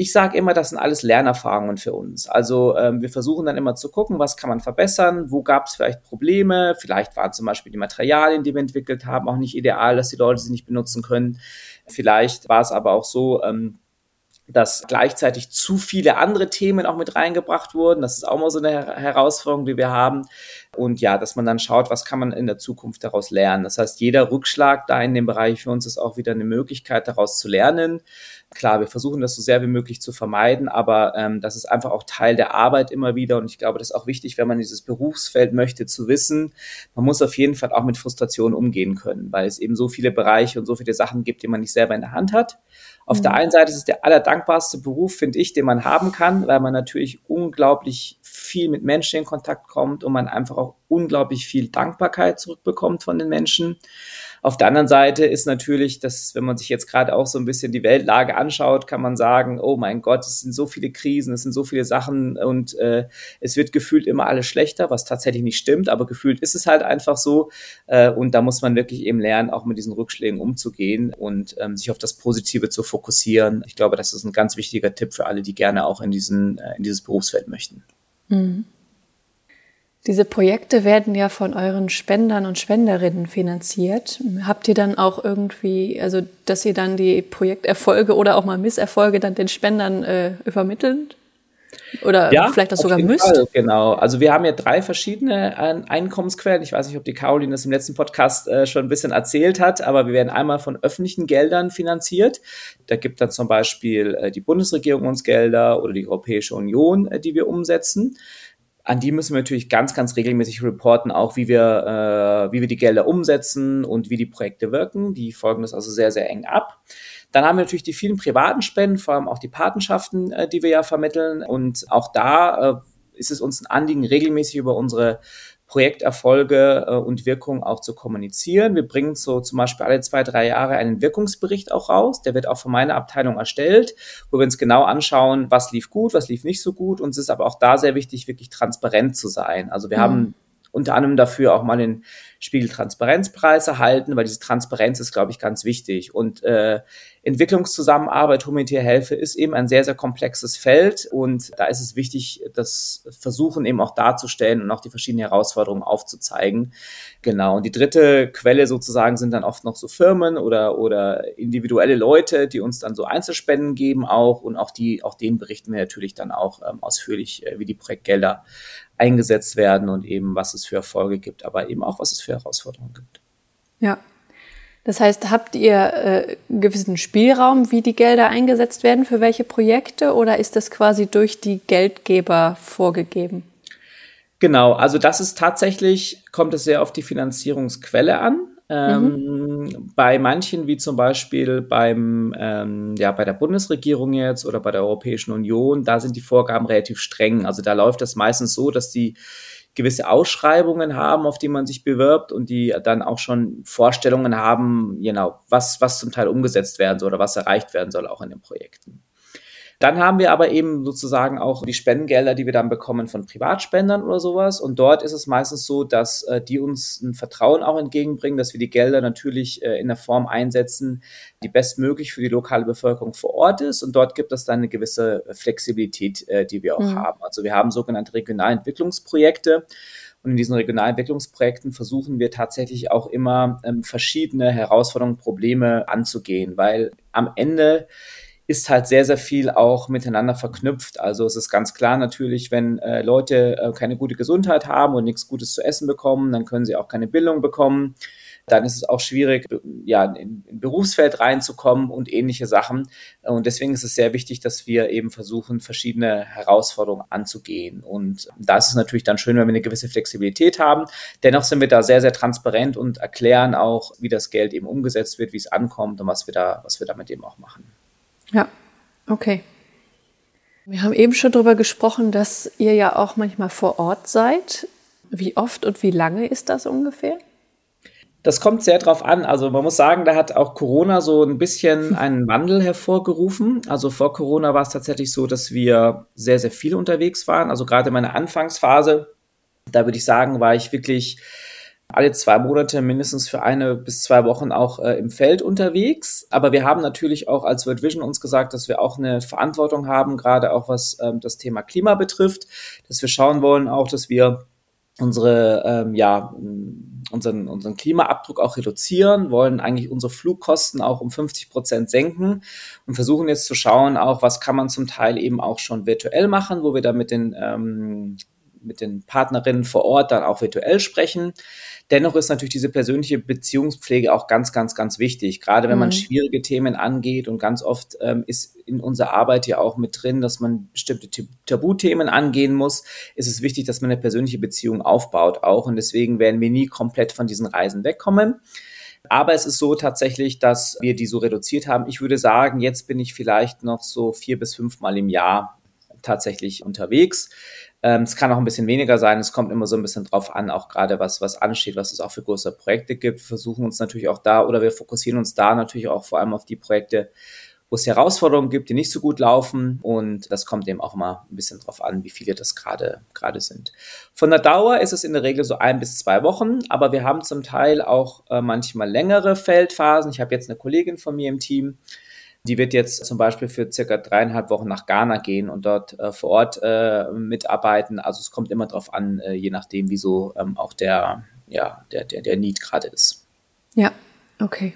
ich sage immer, das sind alles Lernerfahrungen für uns. Also ähm, wir versuchen dann immer zu gucken, was kann man verbessern, wo gab es vielleicht Probleme, vielleicht waren zum Beispiel die Materialien, die wir entwickelt haben, auch nicht ideal, dass die Leute sie nicht benutzen können. Vielleicht war es aber auch so, ähm, dass gleichzeitig zu viele andere Themen auch mit reingebracht wurden. Das ist auch mal so eine Herausforderung, die wir haben. und ja, dass man dann schaut, was kann man in der Zukunft daraus lernen. Das heißt, jeder Rückschlag da in dem Bereich für uns ist auch wieder eine Möglichkeit, daraus zu lernen. Klar, wir versuchen das so sehr wie möglich zu vermeiden, aber ähm, das ist einfach auch Teil der Arbeit immer wieder. Und ich glaube, das ist auch wichtig, wenn man dieses Berufsfeld möchte, zu wissen, man muss auf jeden Fall auch mit Frustration umgehen können, weil es eben so viele Bereiche und so viele Sachen gibt, die man nicht selber in der Hand hat. Auf mhm. der einen Seite ist es der allerdankbarste Beruf, finde ich, den man haben kann, weil man natürlich unglaublich viel mit Menschen in Kontakt kommt und man einfach auch unglaublich viel Dankbarkeit zurückbekommt von den Menschen. Auf der anderen Seite ist natürlich, dass wenn man sich jetzt gerade auch so ein bisschen die Weltlage anschaut, kann man sagen, oh mein Gott, es sind so viele Krisen, es sind so viele Sachen und äh, es wird gefühlt immer alles schlechter, was tatsächlich nicht stimmt, aber gefühlt ist es halt einfach so äh, und da muss man wirklich eben lernen, auch mit diesen Rückschlägen umzugehen und ähm, sich auf das Positive zu fokussieren. Ich glaube, das ist ein ganz wichtiger Tipp für alle, die gerne auch in, diesen, äh, in dieses Berufsfeld möchten. Mhm. Diese Projekte werden ja von euren Spendern und Spenderinnen finanziert. Habt ihr dann auch irgendwie, also dass ihr dann die Projekterfolge oder auch mal Misserfolge dann den Spendern äh, übermittelt? Oder ja, vielleicht das sogar müsst? Fall, genau. Also wir haben ja drei verschiedene äh, Einkommensquellen. Ich weiß nicht, ob die Caroline das im letzten Podcast äh, schon ein bisschen erzählt hat, aber wir werden einmal von öffentlichen Geldern finanziert. Da gibt dann zum Beispiel äh, die Bundesregierung uns Gelder oder die Europäische Union, äh, die wir umsetzen an die müssen wir natürlich ganz, ganz regelmäßig reporten, auch wie wir, äh, wie wir die Gelder umsetzen und wie die Projekte wirken. Die folgen das also sehr, sehr eng ab. Dann haben wir natürlich die vielen privaten Spenden, vor allem auch die Patenschaften, äh, die wir ja vermitteln. Und auch da äh, ist es uns ein Anliegen, regelmäßig über unsere Projekterfolge äh, und Wirkung auch zu kommunizieren. Wir bringen so zum Beispiel alle zwei, drei Jahre einen Wirkungsbericht auch raus. Der wird auch von meiner Abteilung erstellt, wo wir uns genau anschauen, was lief gut, was lief nicht so gut. Uns ist aber auch da sehr wichtig, wirklich transparent zu sein. Also wir mhm. haben unter anderem dafür auch mal den Spiegel Transparenzpreis erhalten, weil diese Transparenz ist, glaube ich, ganz wichtig. Und äh, Entwicklungszusammenarbeit, humanitäre Hilfe ist eben ein sehr, sehr komplexes Feld und da ist es wichtig, das Versuchen eben auch darzustellen und auch die verschiedenen Herausforderungen aufzuzeigen. Genau. Und die dritte Quelle sozusagen sind dann oft noch so Firmen oder, oder individuelle Leute, die uns dann so Einzelspenden geben auch und auch die, auch denen berichten wir natürlich dann auch ähm, ausführlich, äh, wie die Projektgelder eingesetzt werden und eben was es für Erfolge gibt, aber eben auch was es für Herausforderungen gibt. Ja. Das heißt, habt ihr äh, gewissen Spielraum, wie die Gelder eingesetzt werden, für welche Projekte, oder ist das quasi durch die Geldgeber vorgegeben? Genau, also das ist tatsächlich, kommt es sehr auf die Finanzierungsquelle an. Ähm, mhm. Bei manchen, wie zum Beispiel beim, ähm, ja, bei der Bundesregierung jetzt oder bei der Europäischen Union, da sind die Vorgaben relativ streng. Also da läuft das meistens so, dass die gewisse Ausschreibungen haben, auf die man sich bewirbt und die dann auch schon Vorstellungen haben, genau, was, was zum Teil umgesetzt werden soll oder was erreicht werden soll auch in den Projekten. Dann haben wir aber eben sozusagen auch die Spendengelder, die wir dann bekommen von Privatspendern oder sowas. Und dort ist es meistens so, dass äh, die uns ein Vertrauen auch entgegenbringen, dass wir die Gelder natürlich äh, in der Form einsetzen, die bestmöglich für die lokale Bevölkerung vor Ort ist. Und dort gibt es dann eine gewisse Flexibilität, äh, die wir auch mhm. haben. Also wir haben sogenannte Regionalentwicklungsprojekte. Und in diesen Regionalentwicklungsprojekten versuchen wir tatsächlich auch immer ähm, verschiedene Herausforderungen, Probleme anzugehen, weil am Ende ist halt sehr, sehr viel auch miteinander verknüpft. Also es ist ganz klar natürlich, wenn äh, Leute äh, keine gute Gesundheit haben und nichts Gutes zu essen bekommen, dann können sie auch keine Bildung bekommen. Dann ist es auch schwierig, ja, in, in Berufsfeld reinzukommen und ähnliche Sachen. Und deswegen ist es sehr wichtig, dass wir eben versuchen, verschiedene Herausforderungen anzugehen. Und da ist es natürlich dann schön, wenn wir eine gewisse Flexibilität haben. Dennoch sind wir da sehr, sehr transparent und erklären auch, wie das Geld eben umgesetzt wird, wie es ankommt und was wir da, was wir damit eben auch machen. Ja, okay. Wir haben eben schon darüber gesprochen, dass ihr ja auch manchmal vor Ort seid. Wie oft und wie lange ist das ungefähr? Das kommt sehr drauf an. Also man muss sagen, da hat auch Corona so ein bisschen einen Wandel hervorgerufen. Also vor Corona war es tatsächlich so, dass wir sehr, sehr viel unterwegs waren. Also gerade in meiner Anfangsphase, da würde ich sagen, war ich wirklich alle zwei Monate mindestens für eine bis zwei Wochen auch äh, im Feld unterwegs. Aber wir haben natürlich auch als World Vision uns gesagt, dass wir auch eine Verantwortung haben, gerade auch was ähm, das Thema Klima betrifft, dass wir schauen wollen auch, dass wir unsere, ähm, ja, unseren, unseren Klimaabdruck auch reduzieren, wollen eigentlich unsere Flugkosten auch um 50 Prozent senken und versuchen jetzt zu schauen, auch was kann man zum Teil eben auch schon virtuell machen, wo wir da mit den ähm, mit den Partnerinnen vor Ort dann auch virtuell sprechen. Dennoch ist natürlich diese persönliche Beziehungspflege auch ganz, ganz, ganz wichtig. Gerade wenn mhm. man schwierige Themen angeht und ganz oft ähm, ist in unserer Arbeit ja auch mit drin, dass man bestimmte Tabuthemen angehen muss, ist es wichtig, dass man eine persönliche Beziehung aufbaut auch. Und deswegen werden wir nie komplett von diesen Reisen wegkommen. Aber es ist so tatsächlich, dass wir die so reduziert haben. Ich würde sagen, jetzt bin ich vielleicht noch so vier bis fünfmal im Jahr tatsächlich unterwegs. Ähm, es kann auch ein bisschen weniger sein. Es kommt immer so ein bisschen drauf an, auch gerade was, was ansteht, was es auch für größere Projekte gibt. Wir versuchen uns natürlich auch da oder wir fokussieren uns da natürlich auch vor allem auf die Projekte, wo es Herausforderungen gibt, die nicht so gut laufen. Und das kommt eben auch immer ein bisschen drauf an, wie viele das gerade gerade sind. Von der Dauer ist es in der Regel so ein bis zwei Wochen, aber wir haben zum Teil auch äh, manchmal längere Feldphasen. Ich habe jetzt eine Kollegin von mir im Team, die wird jetzt zum Beispiel für circa dreieinhalb Wochen nach Ghana gehen und dort äh, vor Ort äh, mitarbeiten. Also es kommt immer darauf an, äh, je nachdem, wieso ähm, auch der, ja, der, der, der Need gerade ist. Ja, okay.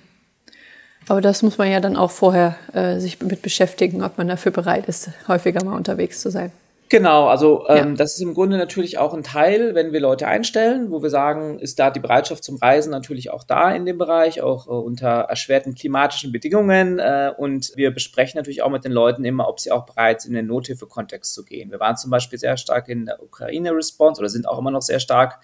Aber das muss man ja dann auch vorher äh, sich mit beschäftigen, ob man dafür bereit ist, häufiger mal unterwegs zu sein. Genau, also ähm, ja. das ist im Grunde natürlich auch ein Teil, wenn wir Leute einstellen, wo wir sagen, ist da die Bereitschaft zum Reisen natürlich auch da in dem Bereich, auch äh, unter erschwerten klimatischen Bedingungen. Äh, und wir besprechen natürlich auch mit den Leuten immer, ob sie auch bereit sind, in den Nothilfe-Kontext zu gehen. Wir waren zum Beispiel sehr stark in der Ukraine-Response oder sind auch immer noch sehr stark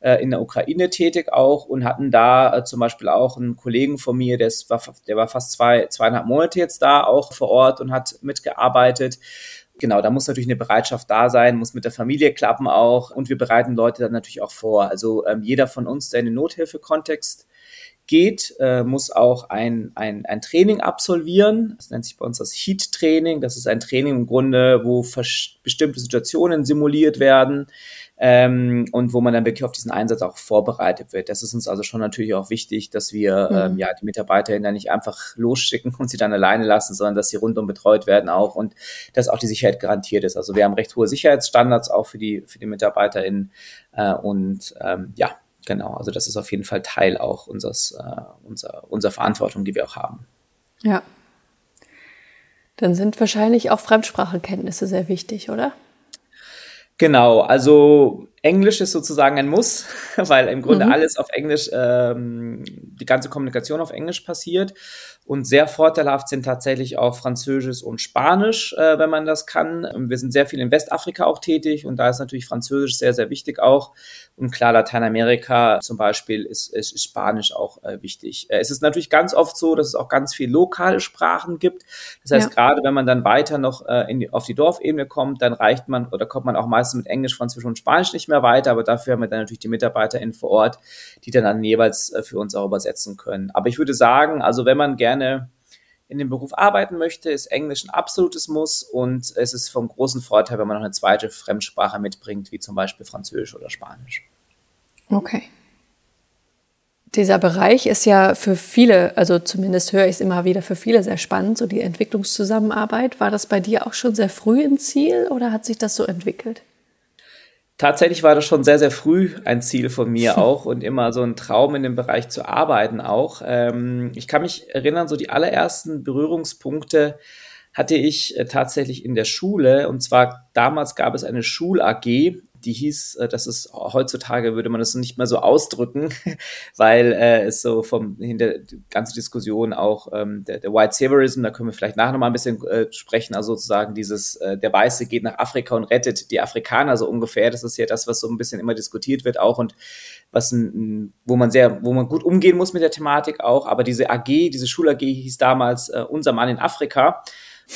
äh, in der Ukraine tätig auch und hatten da äh, zum Beispiel auch einen Kollegen von mir, der war, der war fast zwei, zweieinhalb Monate jetzt da auch vor Ort und hat mitgearbeitet. Genau, da muss natürlich eine Bereitschaft da sein, muss mit der Familie klappen auch und wir bereiten Leute dann natürlich auch vor. Also ähm, jeder von uns, der in den Nothilfekontext geht, äh, muss auch ein, ein, ein Training absolvieren. Das nennt sich bei uns das Heat-Training. Das ist ein Training im Grunde, wo bestimmte Situationen simuliert werden ähm, und wo man dann wirklich auf diesen Einsatz auch vorbereitet wird. Das ist uns also schon natürlich auch wichtig, dass wir mhm. ähm, ja die MitarbeiterInnen dann nicht einfach losschicken und sie dann alleine lassen, sondern dass sie rundum betreut werden auch und dass auch die Sicherheit garantiert ist. Also wir haben recht hohe Sicherheitsstandards auch für die für die MitarbeiterInnen äh, und ähm, ja genau. Also das ist auf jeden Fall Teil auch unseres äh, unserer unserer Verantwortung, die wir auch haben. Ja. Dann sind wahrscheinlich auch Fremdsprachenkenntnisse sehr wichtig, oder? Genau, also Englisch ist sozusagen ein Muss, weil im Grunde mhm. alles auf Englisch, ähm, die ganze Kommunikation auf Englisch passiert. Und sehr vorteilhaft sind tatsächlich auch Französisch und Spanisch, äh, wenn man das kann. Wir sind sehr viel in Westafrika auch tätig und da ist natürlich Französisch sehr, sehr wichtig auch. Und klar, Lateinamerika zum Beispiel ist, ist, Spanisch auch äh, wichtig. Äh, es ist natürlich ganz oft so, dass es auch ganz viel lokale Sprachen gibt. Das heißt, ja. gerade wenn man dann weiter noch äh, in die, auf die Dorfebene kommt, dann reicht man oder kommt man auch meistens mit Englisch, Französisch und Spanisch nicht mehr weiter. Aber dafür haben wir dann natürlich die MitarbeiterInnen vor Ort, die dann, dann jeweils äh, für uns auch übersetzen können. Aber ich würde sagen, also wenn man gerne gerne in dem Beruf arbeiten möchte, ist Englisch ein absolutes Muss und es ist vom großen Vorteil, wenn man noch eine zweite Fremdsprache mitbringt, wie zum Beispiel Französisch oder Spanisch. Okay. Dieser Bereich ist ja für viele, also zumindest höre ich es immer wieder, für viele sehr spannend, so die Entwicklungszusammenarbeit. War das bei dir auch schon sehr früh ein Ziel oder hat sich das so entwickelt? Tatsächlich war das schon sehr, sehr früh ein Ziel von mir auch und immer so ein Traum in dem Bereich zu arbeiten auch. Ähm, ich kann mich erinnern, so die allerersten Berührungspunkte hatte ich äh, tatsächlich in der Schule und zwar damals gab es eine Schul-AG die hieß, äh, das ist heutzutage würde man das nicht mehr so ausdrücken, weil äh, es so vom hinter die ganze Diskussion auch ähm, der, der White Saviorism, da können wir vielleicht nachher noch mal ein bisschen äh, sprechen, also sozusagen dieses äh, der Weiße geht nach Afrika und rettet die Afrikaner so ungefähr. Das ist ja das, was so ein bisschen immer diskutiert wird auch und was ein, wo man sehr, wo man gut umgehen muss mit der Thematik auch. Aber diese AG, diese Schul AG hieß damals äh, unser Mann in Afrika.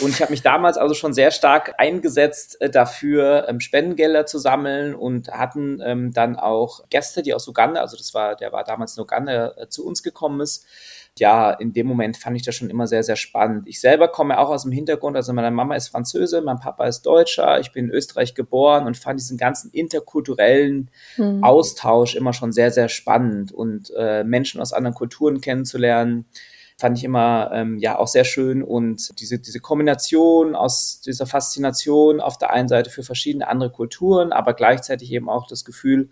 Und ich habe mich damals also schon sehr stark eingesetzt äh, dafür, ähm, Spendengelder zu sammeln und hatten ähm, dann auch Gäste, die aus Uganda, also das war, der war damals in Uganda, äh, zu uns gekommen ist. Ja, in dem Moment fand ich das schon immer sehr, sehr spannend. Ich selber komme auch aus dem Hintergrund, also meine Mama ist Französe, mein Papa ist Deutscher, ich bin in Österreich geboren und fand diesen ganzen interkulturellen mhm. Austausch immer schon sehr, sehr spannend und äh, Menschen aus anderen Kulturen kennenzulernen fand ich immer ähm, ja auch sehr schön und diese, diese Kombination aus dieser Faszination auf der einen Seite für verschiedene andere Kulturen, aber gleichzeitig eben auch das Gefühl,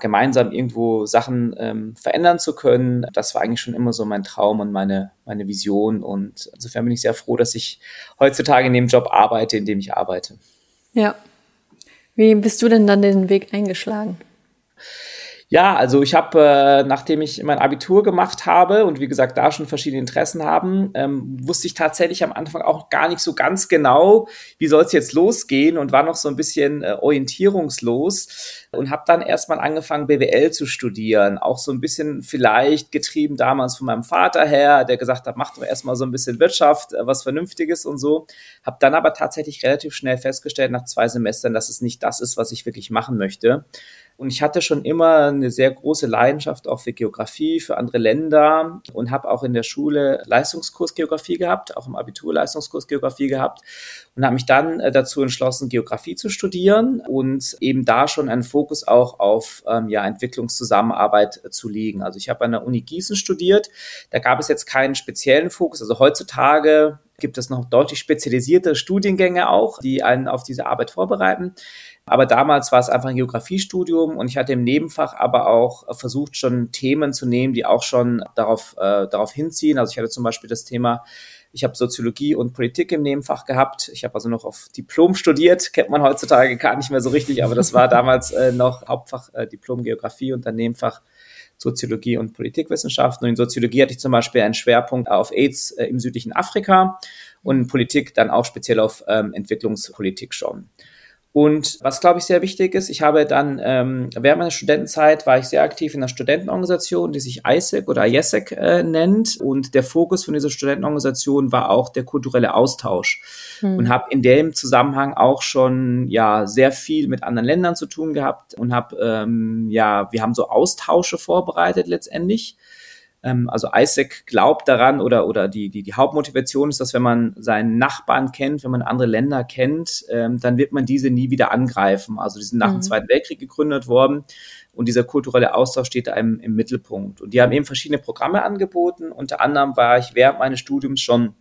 gemeinsam irgendwo Sachen ähm, verändern zu können, das war eigentlich schon immer so mein Traum und meine, meine Vision und insofern bin ich sehr froh, dass ich heutzutage in dem Job arbeite, in dem ich arbeite. Ja. Wie bist du denn dann den Weg eingeschlagen? Ja, also ich habe, äh, nachdem ich mein Abitur gemacht habe und wie gesagt da schon verschiedene Interessen haben, ähm, wusste ich tatsächlich am Anfang auch gar nicht so ganz genau, wie soll es jetzt losgehen und war noch so ein bisschen äh, orientierungslos und habe dann erstmal angefangen, BWL zu studieren. Auch so ein bisschen vielleicht getrieben damals von meinem Vater her, der gesagt hat, mach doch erstmal so ein bisschen Wirtschaft, äh, was Vernünftiges und so. Habe dann aber tatsächlich relativ schnell festgestellt, nach zwei Semestern, dass es nicht das ist, was ich wirklich machen möchte. Und ich hatte schon immer eine sehr große Leidenschaft auch für Geografie, für andere Länder und habe auch in der Schule Leistungskurs Geografie gehabt, auch im Abitur Leistungskurs Geografie gehabt und habe mich dann äh, dazu entschlossen, Geografie zu studieren und eben da schon einen Fokus auch auf ähm, ja, Entwicklungszusammenarbeit äh, zu legen. Also ich habe an der Uni Gießen studiert, da gab es jetzt keinen speziellen Fokus. Also heutzutage gibt es noch deutlich spezialisierte Studiengänge auch, die einen auf diese Arbeit vorbereiten. Aber damals war es einfach ein Geografiestudium und ich hatte im Nebenfach aber auch versucht, schon Themen zu nehmen, die auch schon darauf, äh, darauf hinziehen. Also ich hatte zum Beispiel das Thema, ich habe Soziologie und Politik im Nebenfach gehabt. Ich habe also noch auf Diplom studiert, kennt man heutzutage gar nicht mehr so richtig, aber das war damals äh, noch Hauptfach äh, Diplom Geografie und dann Nebenfach Soziologie und Politikwissenschaften. Und in Soziologie hatte ich zum Beispiel einen Schwerpunkt auf AIDS äh, im südlichen Afrika und in Politik dann auch speziell auf ähm, Entwicklungspolitik schon. Und was, glaube ich, sehr wichtig ist, ich habe dann ähm, während meiner Studentenzeit war ich sehr aktiv in einer Studentenorganisation, die sich ISEC oder IESEC äh, nennt. Und der Fokus von dieser Studentenorganisation war auch der kulturelle Austausch. Hm. Und habe in dem Zusammenhang auch schon ja sehr viel mit anderen Ländern zu tun gehabt und habe ähm, ja, wir haben so Austausche vorbereitet letztendlich ähm, also Isaac glaubt daran oder, oder die, die, die Hauptmotivation ist, dass wenn man seinen Nachbarn kennt, wenn man andere Länder kennt, ähm, dann wird man diese nie wieder angreifen. Also die sind nach mhm. dem Zweiten Weltkrieg gegründet worden und dieser kulturelle Austausch steht da im, im Mittelpunkt. Und die haben eben verschiedene Programme angeboten. Unter anderem war ich während meines Studiums schon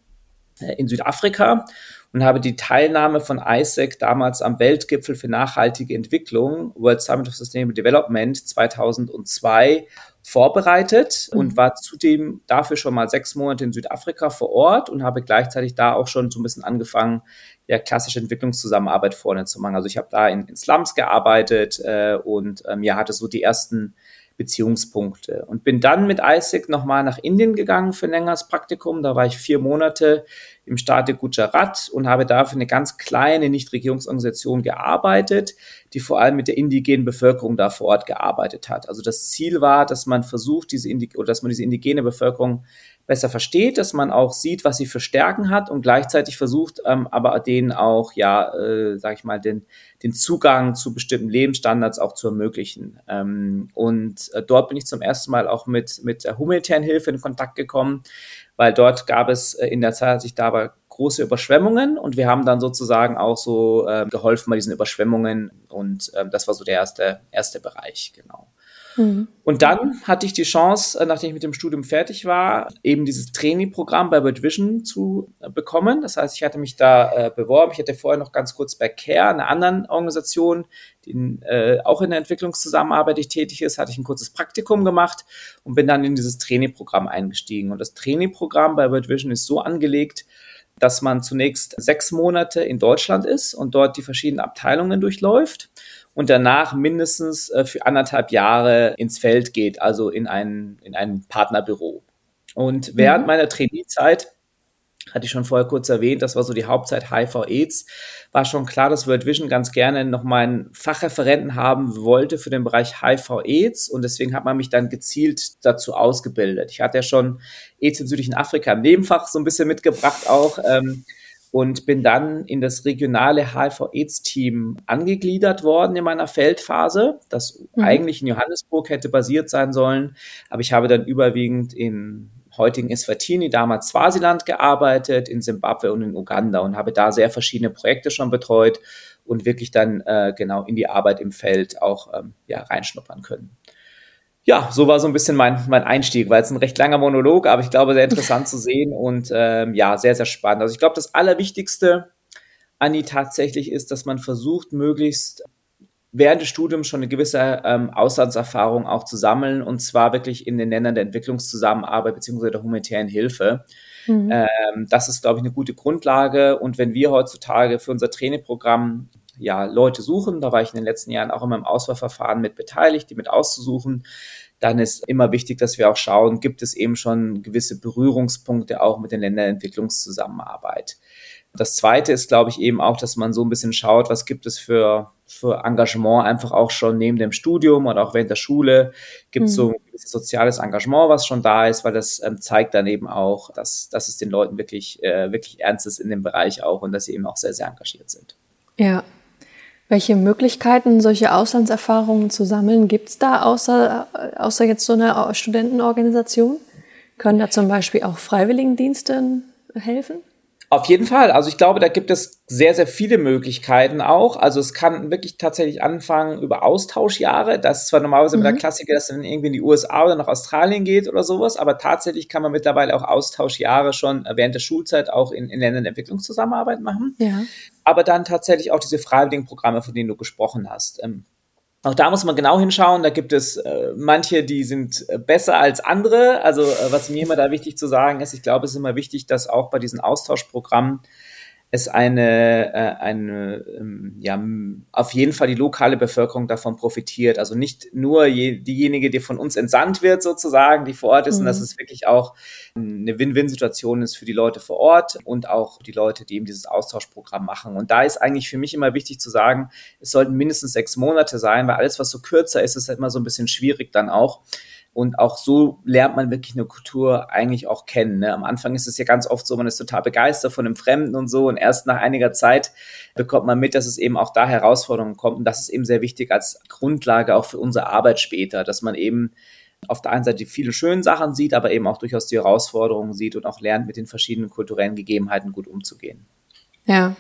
in Südafrika und habe die Teilnahme von ISEC damals am Weltgipfel für nachhaltige Entwicklung, World Summit of Sustainable Development 2002 vorbereitet mhm. und war zudem dafür schon mal sechs Monate in Südafrika vor Ort und habe gleichzeitig da auch schon so ein bisschen angefangen, ja, klassische Entwicklungszusammenarbeit vorne zu machen. Also ich habe da in, in Slums gearbeitet äh, und ähm, ja, hatte so die ersten Beziehungspunkte. Und bin dann mit ISIC nochmal nach Indien gegangen für ein längeres Praktikum. Da war ich vier Monate im Staate Gujarat und habe dafür eine ganz kleine Nichtregierungsorganisation gearbeitet, die vor allem mit der indigenen Bevölkerung da vor Ort gearbeitet hat. Also das Ziel war, dass man versucht, diese Indig oder dass man diese indigene Bevölkerung besser versteht, dass man auch sieht, was sie für Stärken hat und gleichzeitig versucht, ähm, aber denen auch, ja, äh, sag ich mal, den, den Zugang zu bestimmten Lebensstandards auch zu ermöglichen. Ähm, und äh, dort bin ich zum ersten Mal auch mit, mit der humanitären Hilfe in Kontakt gekommen, weil dort gab es äh, in der Zeit, als ich da war, große Überschwemmungen und wir haben dann sozusagen auch so äh, geholfen bei diesen Überschwemmungen und äh, das war so der erste, erste Bereich, genau. Mhm. Und dann hatte ich die Chance, äh, nachdem ich mit dem Studium fertig war, eben dieses Trainee-Programm bei World Vision zu äh, bekommen. Das heißt, ich hatte mich da äh, beworben. Ich hatte vorher noch ganz kurz bei CARE, einer anderen Organisation, die äh, auch in der Entwicklungszusammenarbeit tätig ist, hatte ich ein kurzes Praktikum gemacht und bin dann in dieses Trainee-Programm eingestiegen. Und das Trainee-Programm bei World Vision ist so angelegt, dass man zunächst sechs Monate in Deutschland ist und dort die verschiedenen Abteilungen durchläuft und danach mindestens äh, für anderthalb Jahre ins Feld geht, also in ein, in ein Partnerbüro. Und während mhm. meiner Trainee-Zeit hatte ich schon vorher kurz erwähnt, das war so die Hauptzeit HIV-AIDS, war schon klar, dass World Vision ganz gerne noch mal einen Fachreferenten haben wollte für den Bereich HIV-AIDS und deswegen hat man mich dann gezielt dazu ausgebildet. Ich hatte ja schon AIDS im südlichen Afrika im Nebenfach so ein bisschen mitgebracht auch ähm, und bin dann in das regionale HIV-AIDS-Team angegliedert worden in meiner Feldphase, das mhm. eigentlich in Johannesburg hätte basiert sein sollen, aber ich habe dann überwiegend in heutigen Eswatini, damals Swasiland gearbeitet, in Simbabwe und in Uganda und habe da sehr verschiedene Projekte schon betreut und wirklich dann äh, genau in die Arbeit im Feld auch ähm, ja, reinschnuppern können. Ja, so war so ein bisschen mein, mein Einstieg, weil es ein recht langer Monolog, aber ich glaube, sehr interessant zu sehen und ähm, ja, sehr, sehr spannend. Also ich glaube, das Allerwichtigste, Anni, tatsächlich ist, dass man versucht, möglichst während des Studiums schon eine gewisse ähm, Auslandserfahrung auch zu sammeln und zwar wirklich in den Ländern der Entwicklungszusammenarbeit beziehungsweise der humanitären Hilfe. Mhm. Ähm, das ist, glaube ich, eine gute Grundlage und wenn wir heutzutage für unser Trainingprogramm ja, Leute suchen, da war ich in den letzten Jahren auch immer im Auswahlverfahren mit beteiligt, die mit auszusuchen, dann ist immer wichtig, dass wir auch schauen, gibt es eben schon gewisse Berührungspunkte auch mit den Länderentwicklungszusammenarbeit. Das zweite ist, glaube ich, eben auch, dass man so ein bisschen schaut, was gibt es für, für Engagement einfach auch schon neben dem Studium oder auch während der Schule. Gibt es mhm. so ein soziales Engagement, was schon da ist, weil das ähm, zeigt dann eben auch, dass, dass es den Leuten wirklich, äh, wirklich ernst ist in dem Bereich auch und dass sie eben auch sehr, sehr engagiert sind. Ja. Welche Möglichkeiten, solche Auslandserfahrungen zu sammeln, gibt es da außer, außer jetzt so eine Studentenorganisation? Können da zum Beispiel auch Freiwilligendienste helfen? Auf jeden Fall. Also ich glaube, da gibt es sehr, sehr viele Möglichkeiten auch. Also es kann wirklich tatsächlich anfangen über Austauschjahre. Das ist zwar normalerweise mhm. mit der Klassiker, dass dann irgendwie in die USA oder nach Australien geht oder sowas, aber tatsächlich kann man mittlerweile auch Austauschjahre schon während der Schulzeit auch in, in Ländern der Entwicklungszusammenarbeit machen. Ja. Aber dann tatsächlich auch diese freiwilligen Programme, von denen du gesprochen hast. Ähm, auch da muss man genau hinschauen. Da gibt es äh, manche, die sind äh, besser als andere. Also äh, was mir immer da wichtig zu sagen ist, ich glaube, es ist immer wichtig, dass auch bei diesen Austauschprogrammen es eine, äh, eine ähm, ja, auf jeden Fall die lokale Bevölkerung davon profitiert. Also nicht nur je, diejenige, die von uns entsandt wird, sozusagen, die vor Ort ist, mhm. und dass es wirklich auch eine Win-Win-Situation ist für die Leute vor Ort und auch die Leute, die eben dieses Austauschprogramm machen. Und da ist eigentlich für mich immer wichtig zu sagen, es sollten mindestens sechs Monate sein, weil alles, was so kürzer ist, ist halt immer so ein bisschen schwierig dann auch. Und auch so lernt man wirklich eine Kultur eigentlich auch kennen. Ne? Am Anfang ist es ja ganz oft so, man ist total begeistert von einem Fremden und so. Und erst nach einiger Zeit bekommt man mit, dass es eben auch da Herausforderungen kommt. Und das ist eben sehr wichtig als Grundlage auch für unsere Arbeit später, dass man eben auf der einen Seite viele schöne Sachen sieht, aber eben auch durchaus die Herausforderungen sieht und auch lernt, mit den verschiedenen kulturellen Gegebenheiten gut umzugehen. Ja,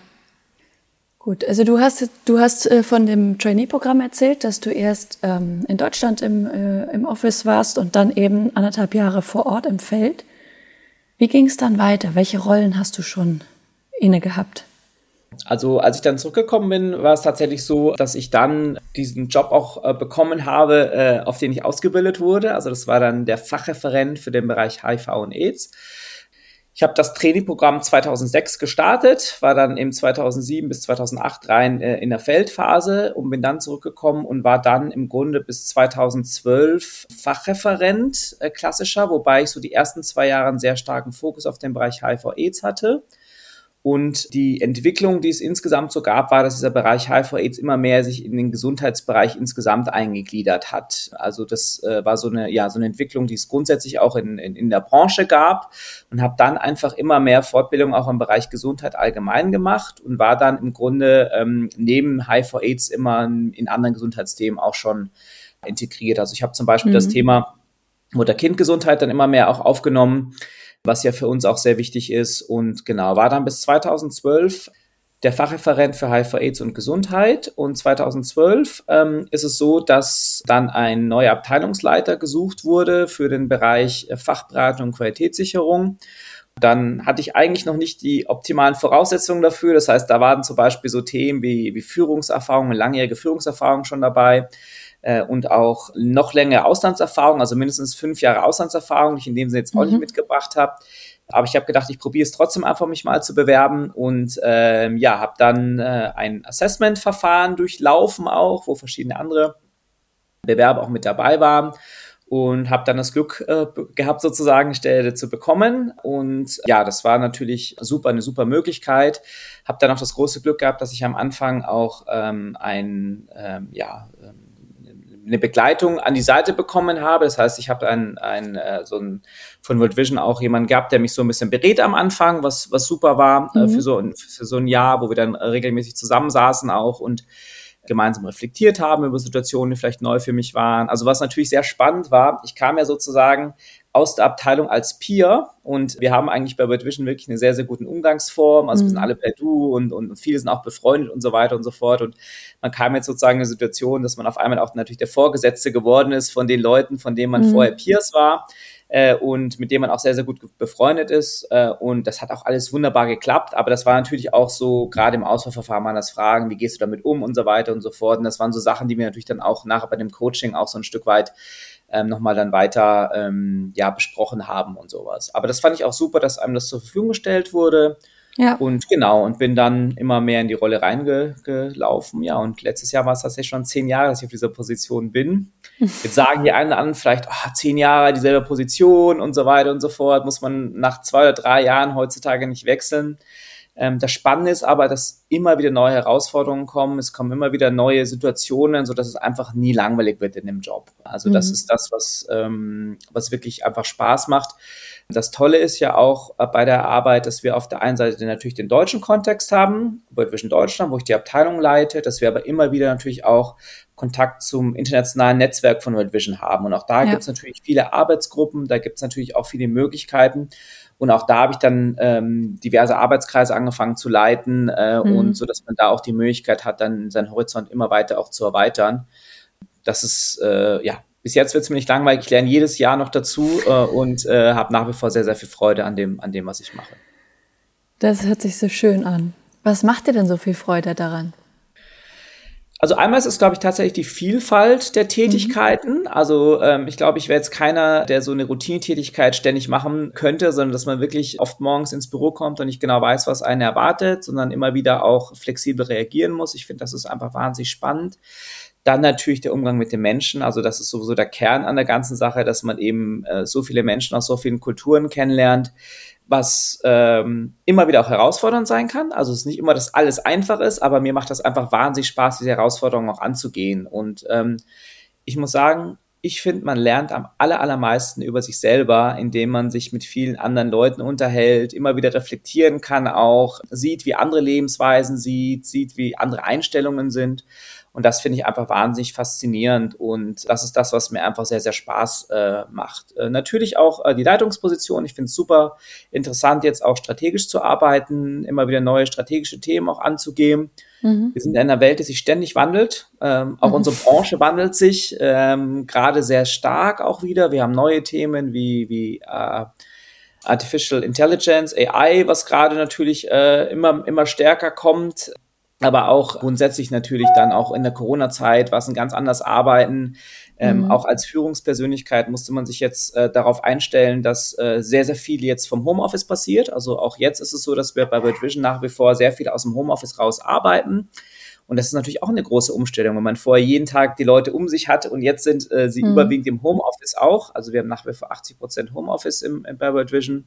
Gut, also du hast, du hast äh, von dem Trainee-Programm erzählt, dass du erst ähm, in Deutschland im, äh, im Office warst und dann eben anderthalb Jahre vor Ort im Feld. Wie ging es dann weiter? Welche Rollen hast du schon inne gehabt? Also als ich dann zurückgekommen bin, war es tatsächlich so, dass ich dann diesen Job auch äh, bekommen habe, äh, auf den ich ausgebildet wurde. Also das war dann der Fachreferent für den Bereich HIV und AIDS. Ich habe das Trainingprogramm 2006 gestartet, war dann im 2007 bis 2008 rein äh, in der Feldphase und bin dann zurückgekommen und war dann im Grunde bis 2012 Fachreferent äh, klassischer, wobei ich so die ersten zwei Jahre einen sehr starken Fokus auf den Bereich HIV-AIDS hatte. Und die Entwicklung, die es insgesamt so gab, war, dass dieser Bereich HIV-AIDS immer mehr sich in den Gesundheitsbereich insgesamt eingegliedert hat. Also das äh, war so eine, ja, so eine Entwicklung, die es grundsätzlich auch in, in, in der Branche gab und habe dann einfach immer mehr Fortbildung auch im Bereich Gesundheit allgemein gemacht und war dann im Grunde ähm, neben HIV-AIDS immer in anderen Gesundheitsthemen auch schon integriert. Also ich habe zum Beispiel mhm. das Thema Mutter-Kind-Gesundheit dann immer mehr auch aufgenommen was ja für uns auch sehr wichtig ist. Und genau, war dann bis 2012 der Fachreferent für HIV, AIDS und Gesundheit. Und 2012 ähm, ist es so, dass dann ein neuer Abteilungsleiter gesucht wurde für den Bereich äh, Fachberatung und Qualitätssicherung. Dann hatte ich eigentlich noch nicht die optimalen Voraussetzungen dafür. Das heißt, da waren zum Beispiel so Themen wie, wie Führungserfahrung, langjährige Führungserfahrung schon dabei äh, und auch noch längere Auslandserfahrung, also mindestens fünf Jahre Auslandserfahrung, die ich in dem Sinne jetzt auch mhm. nicht mitgebracht habe. Aber ich habe gedacht, ich probiere es trotzdem einfach, mich mal zu bewerben und ähm, ja, habe dann äh, ein Assessment-Verfahren durchlaufen auch, wo verschiedene andere Bewerber auch mit dabei waren und habe dann das Glück äh, gehabt, sozusagen Stelle zu bekommen. Und ja, das war natürlich super, eine super Möglichkeit. Habe dann auch das große Glück gehabt, dass ich am Anfang auch ähm, ein ähm, ja, eine Begleitung an die Seite bekommen habe. Das heißt, ich habe ein, ein, äh, so ein, von World Vision auch jemanden gehabt, der mich so ein bisschen berät am Anfang, was, was super war äh, mhm. für, so, für so ein Jahr, wo wir dann regelmäßig zusammensaßen auch und gemeinsam reflektiert haben über Situationen, die vielleicht neu für mich waren. Also was natürlich sehr spannend war, ich kam ja sozusagen aus der Abteilung als Peer und wir haben eigentlich bei World Vision wirklich eine sehr, sehr guten Umgangsform. Also mhm. wir sind mhm. alle per Du und, und viele sind auch befreundet und so weiter und so fort. Und man kam jetzt sozusagen in eine Situation, dass man auf einmal auch natürlich der Vorgesetzte geworden ist von den Leuten, von denen man mhm. vorher Peers war. Äh, und mit dem man auch sehr, sehr gut befreundet ist. Äh, und das hat auch alles wunderbar geklappt. Aber das war natürlich auch so, gerade im Auswahlverfahren waren das Fragen, wie gehst du damit um und so weiter und so fort. Und das waren so Sachen, die wir natürlich dann auch nachher bei dem Coaching auch so ein Stück weit ähm, nochmal dann weiter ähm, ja, besprochen haben und sowas. Aber das fand ich auch super, dass einem das zur Verfügung gestellt wurde. Ja. Und genau, und bin dann immer mehr in die Rolle reingelaufen. Ja, und letztes Jahr war es tatsächlich schon zehn Jahre, dass ich auf dieser Position bin. Jetzt sagen die einen an vielleicht, oh, zehn Jahre dieselbe Position und so weiter und so fort, muss man nach zwei oder drei Jahren heutzutage nicht wechseln. Ähm, das Spannende ist aber, dass immer wieder neue Herausforderungen kommen. Es kommen immer wieder neue Situationen, so dass es einfach nie langweilig wird in dem Job. Also mhm. das ist das, was, ähm, was wirklich einfach Spaß macht. Das Tolle ist ja auch äh, bei der Arbeit, dass wir auf der einen Seite natürlich den deutschen Kontext haben, World Vision Deutschland, wo ich die Abteilung leite, dass wir aber immer wieder natürlich auch Kontakt zum internationalen Netzwerk von World Vision haben. Und auch da ja. gibt es natürlich viele Arbeitsgruppen, da gibt es natürlich auch viele Möglichkeiten. Und auch da habe ich dann ähm, diverse Arbeitskreise angefangen zu leiten äh, mhm. und so, dass man da auch die Möglichkeit hat, dann seinen Horizont immer weiter auch zu erweitern. Das ist äh, ja bis jetzt wird es mir nicht langweilig. Ich lerne jedes Jahr noch dazu äh, und äh, habe nach wie vor sehr, sehr viel Freude an dem, an dem, was ich mache. Das hört sich so schön an. Was macht dir denn so viel Freude daran? Also einmal ist es, glaube ich, tatsächlich die Vielfalt der Tätigkeiten. Mhm. Also ähm, ich glaube, ich wäre jetzt keiner, der so eine Routinetätigkeit ständig machen könnte, sondern dass man wirklich oft morgens ins Büro kommt und nicht genau weiß, was einen erwartet, sondern immer wieder auch flexibel reagieren muss. Ich finde, das ist einfach wahnsinnig spannend. Dann natürlich der Umgang mit den Menschen. Also das ist sowieso der Kern an der ganzen Sache, dass man eben äh, so viele Menschen aus so vielen Kulturen kennenlernt, was ähm, immer wieder auch herausfordernd sein kann. Also es ist nicht immer, dass alles einfach ist, aber mir macht das einfach wahnsinnig Spaß, diese Herausforderungen auch anzugehen. Und ähm, ich muss sagen, ich finde, man lernt am aller, allermeisten über sich selber, indem man sich mit vielen anderen Leuten unterhält, immer wieder reflektieren kann auch, sieht, wie andere Lebensweisen sieht, sieht, wie andere Einstellungen sind. Und das finde ich einfach wahnsinnig faszinierend. Und das ist das, was mir einfach sehr, sehr Spaß äh, macht. Äh, natürlich auch äh, die Leitungsposition. Ich finde es super interessant, jetzt auch strategisch zu arbeiten, immer wieder neue strategische Themen auch anzugehen. Mhm. Wir sind in einer Welt, die sich ständig wandelt. Ähm, auch mhm. unsere Branche wandelt sich ähm, gerade sehr stark auch wieder. Wir haben neue Themen wie, wie äh, Artificial Intelligence, AI, was gerade natürlich äh, immer, immer stärker kommt aber auch grundsätzlich natürlich dann auch in der Corona-Zeit war es ein ganz anders arbeiten. Ähm, mhm. Auch als Führungspersönlichkeit musste man sich jetzt äh, darauf einstellen, dass äh, sehr, sehr viel jetzt vom Homeoffice passiert. Also auch jetzt ist es so, dass wir bei World Vision nach wie vor sehr viel aus dem Homeoffice raus arbeiten. Und das ist natürlich auch eine große Umstellung, wenn man vorher jeden Tag die Leute um sich hatte und jetzt sind äh, sie mhm. überwiegend im Homeoffice auch. Also wir haben nach wie vor 80 Prozent Homeoffice im, im bei World Vision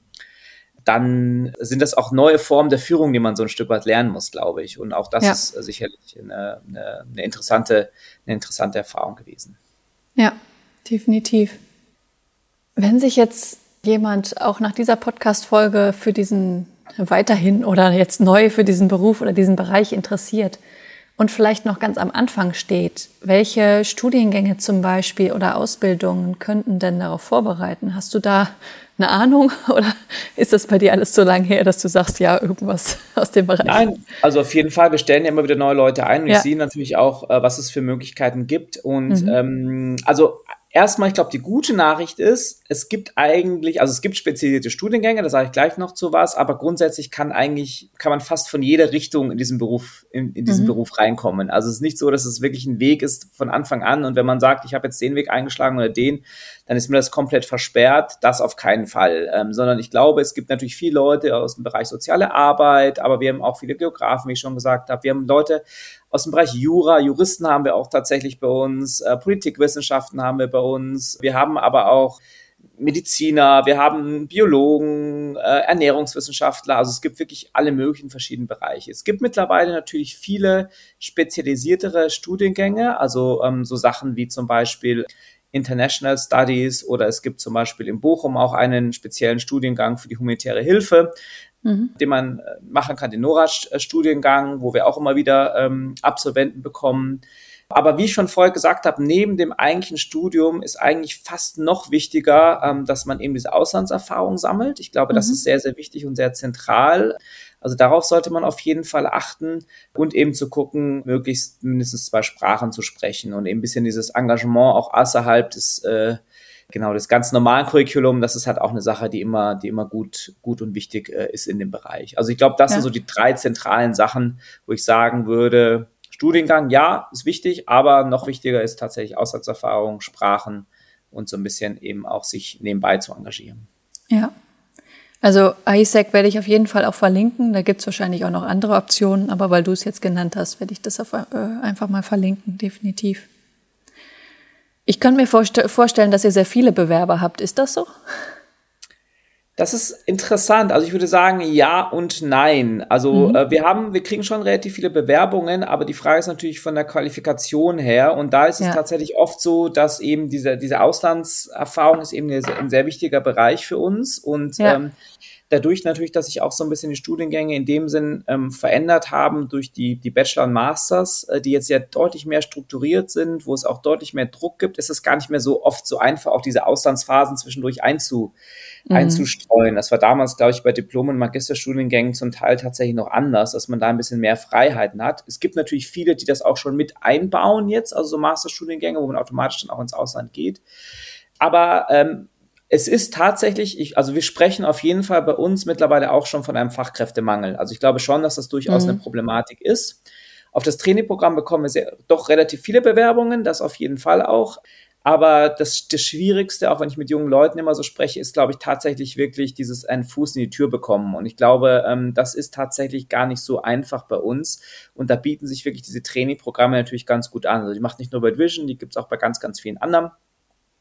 dann sind das auch neue Formen der Führung, die man so ein Stück weit lernen muss, glaube ich. Und auch das ja. ist sicherlich eine, eine, eine, interessante, eine interessante Erfahrung gewesen. Ja, definitiv. Wenn sich jetzt jemand auch nach dieser Podcast-Folge für diesen weiterhin oder jetzt neu für diesen Beruf oder diesen Bereich interessiert und vielleicht noch ganz am Anfang steht, welche Studiengänge zum Beispiel oder Ausbildungen könnten denn darauf vorbereiten? Hast du da eine Ahnung oder ist das bei dir alles so lange her, dass du sagst, ja, irgendwas aus dem Bereich? Nein, also auf jeden Fall, wir stellen ja immer wieder neue Leute ein und ja. ich sehe natürlich auch, äh, was es für Möglichkeiten gibt. Und mhm. ähm, also erstmal, ich glaube, die gute Nachricht ist, es gibt eigentlich, also es gibt spezialisierte Studiengänge, da sage ich gleich noch zu was, aber grundsätzlich kann eigentlich, kann man fast von jeder Richtung in diesem Beruf, in, in diesen mhm. Beruf reinkommen. Also es ist nicht so, dass es wirklich ein Weg ist von Anfang an und wenn man sagt, ich habe jetzt den Weg eingeschlagen oder den, dann ist mir das komplett versperrt. Das auf keinen Fall. Ähm, sondern ich glaube, es gibt natürlich viele Leute aus dem Bereich soziale Arbeit, aber wir haben auch viele Geografen, wie ich schon gesagt habe. Wir haben Leute aus dem Bereich Jura, Juristen haben wir auch tatsächlich bei uns, äh, Politikwissenschaften haben wir bei uns. Wir haben aber auch Mediziner, wir haben Biologen, äh, Ernährungswissenschaftler, also es gibt wirklich alle möglichen verschiedenen Bereiche. Es gibt mittlerweile natürlich viele spezialisiertere Studiengänge, also ähm, so Sachen wie zum Beispiel International Studies oder es gibt zum Beispiel in Bochum auch einen speziellen Studiengang für die humanitäre Hilfe mhm. den man äh, machen kann, den NORAD-Studiengang, wo wir auch immer wieder ähm, Absolventen bekommen. Aber wie ich schon vorher gesagt habe, neben dem eigentlichen Studium ist eigentlich fast noch wichtiger, ähm, dass man eben diese Auslandserfahrung sammelt. Ich glaube, mhm. das ist sehr, sehr wichtig und sehr zentral. Also darauf sollte man auf jeden Fall achten und eben zu gucken, möglichst mindestens zwei Sprachen zu sprechen und eben ein bisschen dieses Engagement auch außerhalb des äh, genau, das ganz normale Curriculum, das ist halt auch eine Sache, die immer, die immer gut, gut und wichtig äh, ist in dem Bereich. Also ich glaube, das ja. sind so die drei zentralen Sachen, wo ich sagen würde, Studiengang, ja, ist wichtig, aber noch wichtiger ist tatsächlich Auslandserfahrung, Sprachen und so ein bisschen eben auch sich nebenbei zu engagieren. Ja. Also ISAC werde ich auf jeden Fall auch verlinken. Da gibt es wahrscheinlich auch noch andere Optionen, aber weil du es jetzt genannt hast, werde ich das auf, äh, einfach mal verlinken, definitiv. Ich könnte mir vorst vorstellen, dass ihr sehr viele Bewerber habt. Ist das so? Das ist interessant. Also ich würde sagen, ja und nein. Also mhm. äh, wir haben, wir kriegen schon relativ viele Bewerbungen, aber die Frage ist natürlich von der Qualifikation her. Und da ist es ja. tatsächlich oft so, dass eben diese, diese Auslandserfahrung ist eben ein sehr wichtiger Bereich für uns. Und ja. ähm, dadurch natürlich, dass sich auch so ein bisschen die Studiengänge in dem Sinn ähm, verändert haben durch die, die Bachelor und Masters, äh, die jetzt ja deutlich mehr strukturiert sind, wo es auch deutlich mehr Druck gibt, ist es gar nicht mehr so oft so einfach, auch diese Auslandsphasen zwischendurch einzu, mhm. einzustreuen. Das war damals, glaube ich, bei Diplom- und Magisterstudiengängen zum Teil tatsächlich noch anders, dass man da ein bisschen mehr Freiheiten hat. Es gibt natürlich viele, die das auch schon mit einbauen jetzt, also so Masterstudiengänge, wo man automatisch dann auch ins Ausland geht. Aber ähm, es ist tatsächlich, ich, also wir sprechen auf jeden Fall bei uns mittlerweile auch schon von einem Fachkräftemangel. Also ich glaube schon, dass das durchaus mhm. eine Problematik ist. Auf das Trainingprogramm bekommen wir sehr, doch relativ viele Bewerbungen, das auf jeden Fall auch. Aber das, das Schwierigste, auch wenn ich mit jungen Leuten immer so spreche, ist, glaube ich, tatsächlich wirklich dieses einen Fuß in die Tür bekommen. Und ich glaube, ähm, das ist tatsächlich gar nicht so einfach bei uns. Und da bieten sich wirklich diese Trainingprogramme natürlich ganz gut an. Also die macht nicht nur bei Vision, die gibt es auch bei ganz, ganz vielen anderen.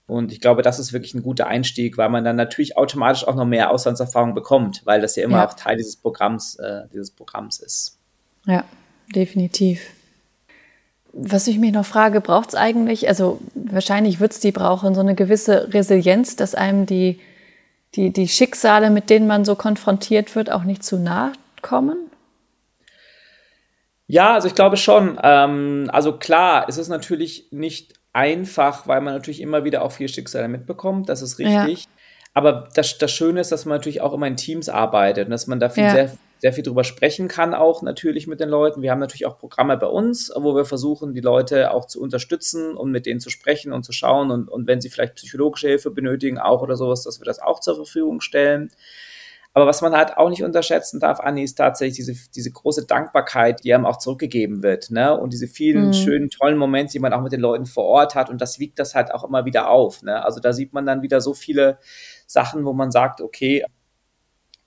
Und ich glaube, das ist wirklich ein guter Einstieg, weil man dann natürlich automatisch auch noch mehr Auslandserfahrung bekommt, weil das ja immer ja. auch Teil dieses Programms, äh, dieses Programms ist. Ja, definitiv. Was ich mich noch frage, braucht es eigentlich, also wahrscheinlich wird es die brauchen, so eine gewisse Resilienz, dass einem die, die, die Schicksale, mit denen man so konfrontiert wird, auch nicht zu nahe kommen? Ja, also ich glaube schon. Ähm, also klar, es ist natürlich nicht einfach, weil man natürlich immer wieder auch viel Schicksale mitbekommt, das ist richtig. Ja. Aber das, das Schöne ist, dass man natürlich auch immer in Teams arbeitet und dass man da viel, ja. sehr, sehr viel drüber sprechen kann, auch natürlich mit den Leuten. Wir haben natürlich auch Programme bei uns, wo wir versuchen, die Leute auch zu unterstützen und mit denen zu sprechen und zu schauen und, und wenn sie vielleicht psychologische Hilfe benötigen, auch oder sowas, dass wir das auch zur Verfügung stellen. Aber was man halt auch nicht unterschätzen darf, Anni, ist tatsächlich diese, diese große Dankbarkeit, die einem auch zurückgegeben wird. Ne? Und diese vielen mhm. schönen, tollen Momente, die man auch mit den Leuten vor Ort hat. Und das wiegt das halt auch immer wieder auf. Ne? Also da sieht man dann wieder so viele Sachen, wo man sagt, okay,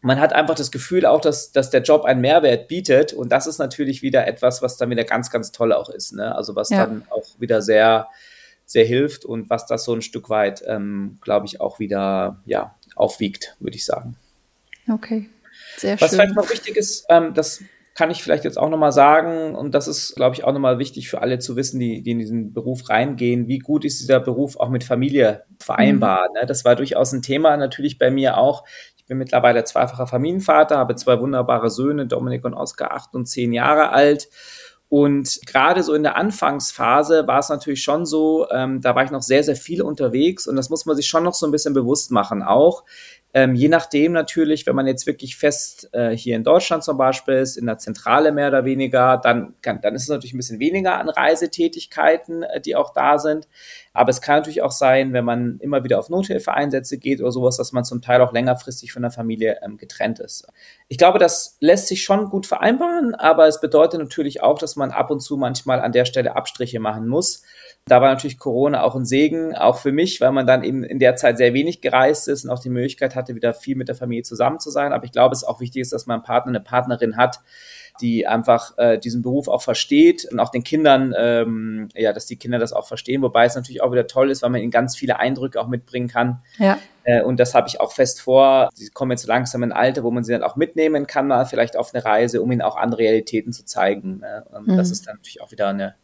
man hat einfach das Gefühl auch, dass, dass der Job einen Mehrwert bietet. Und das ist natürlich wieder etwas, was dann wieder ganz, ganz toll auch ist. Ne? Also was ja. dann auch wieder sehr, sehr hilft und was das so ein Stück weit, ähm, glaube ich, auch wieder ja, aufwiegt, würde ich sagen. Okay, sehr Was schön. Was vielleicht noch wichtig ist, ähm, das kann ich vielleicht jetzt auch nochmal sagen, und das ist, glaube ich, auch nochmal wichtig für alle zu wissen, die, die in diesen Beruf reingehen, wie gut ist dieser Beruf auch mit Familie vereinbar. Mhm. Ne? Das war durchaus ein Thema natürlich bei mir auch. Ich bin mittlerweile zweifacher Familienvater, habe zwei wunderbare Söhne, Dominik und Oskar, acht und zehn Jahre alt. Und gerade so in der Anfangsphase war es natürlich schon so, ähm, da war ich noch sehr, sehr viel unterwegs und das muss man sich schon noch so ein bisschen bewusst machen auch. Ähm, je nachdem natürlich, wenn man jetzt wirklich fest äh, hier in Deutschland zum Beispiel ist, in der Zentrale mehr oder weniger, dann, kann, dann ist es natürlich ein bisschen weniger an Reisetätigkeiten, äh, die auch da sind. Aber es kann natürlich auch sein, wenn man immer wieder auf Nothilfeeinsätze geht oder sowas, dass man zum Teil auch längerfristig von der Familie ähm, getrennt ist. Ich glaube, das lässt sich schon gut vereinbaren, aber es bedeutet natürlich auch, dass man ab und zu manchmal an der Stelle Abstriche machen muss. Da war natürlich Corona auch ein Segen, auch für mich, weil man dann eben in der Zeit sehr wenig gereist ist und auch die Möglichkeit hatte, wieder viel mit der Familie zusammen zu sein. Aber ich glaube, es ist auch wichtig ist, dass man einen Partner, eine Partnerin hat, die einfach äh, diesen Beruf auch versteht und auch den Kindern, ähm, ja, dass die Kinder das auch verstehen, wobei es natürlich auch wieder toll ist, weil man ihnen ganz viele Eindrücke auch mitbringen kann. Ja. Äh, und das habe ich auch fest vor. Sie kommen jetzt langsam in ein Alter, wo man sie dann auch mitnehmen kann, mal vielleicht auf eine Reise, um ihnen auch andere Realitäten zu zeigen. Ne? Mhm. Das ist dann natürlich auch wieder eine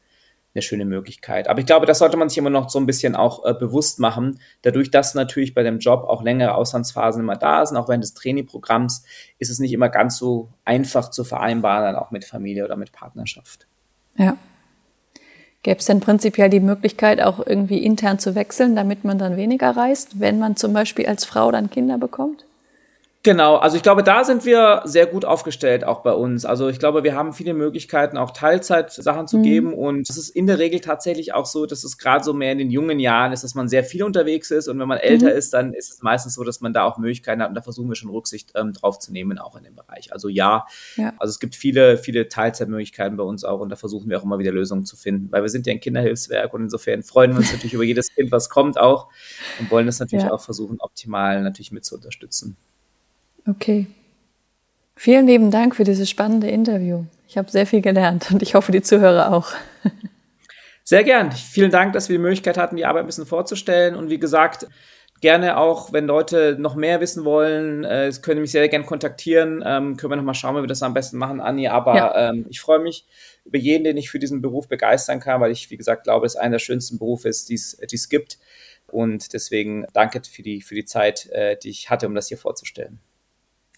eine schöne Möglichkeit. Aber ich glaube, das sollte man sich immer noch so ein bisschen auch äh, bewusst machen. Dadurch, dass natürlich bei dem Job auch längere Auslandsphasen immer da sind, auch während des Trainingprogramms, ist es nicht immer ganz so einfach zu vereinbaren, dann auch mit Familie oder mit Partnerschaft. Ja. Gäbe es denn prinzipiell die Möglichkeit, auch irgendwie intern zu wechseln, damit man dann weniger reist, wenn man zum Beispiel als Frau dann Kinder bekommt? Genau, also ich glaube, da sind wir sehr gut aufgestellt, auch bei uns. Also ich glaube, wir haben viele Möglichkeiten, auch Teilzeit-Sachen zu mhm. geben. Und es ist in der Regel tatsächlich auch so, dass es gerade so mehr in den jungen Jahren ist, dass man sehr viel unterwegs ist. Und wenn man älter mhm. ist, dann ist es meistens so, dass man da auch Möglichkeiten hat. Und da versuchen wir schon Rücksicht ähm, drauf zu nehmen, auch in dem Bereich. Also ja, ja, also es gibt viele, viele Teilzeitmöglichkeiten bei uns auch. Und da versuchen wir auch immer wieder Lösungen zu finden, weil wir sind ja ein Kinderhilfswerk. Und insofern freuen wir uns natürlich über jedes Kind, was kommt auch. Und wollen das natürlich ja. auch versuchen, optimal natürlich mit zu unterstützen. Okay. Vielen lieben Dank für dieses spannende Interview. Ich habe sehr viel gelernt und ich hoffe, die Zuhörer auch. Sehr gern. Vielen Dank, dass wir die Möglichkeit hatten, die Arbeit ein bisschen vorzustellen. Und wie gesagt, gerne auch, wenn Leute noch mehr wissen wollen, äh, können mich sehr gerne kontaktieren. Ähm, können wir nochmal schauen, wie wir das am besten machen, Anni. Aber ja. ähm, ich freue mich über jeden, den ich für diesen Beruf begeistern kann, weil ich, wie gesagt, glaube, es einer der schönsten Berufe ist, die es gibt. Und deswegen danke für die, für die Zeit, äh, die ich hatte, um das hier vorzustellen.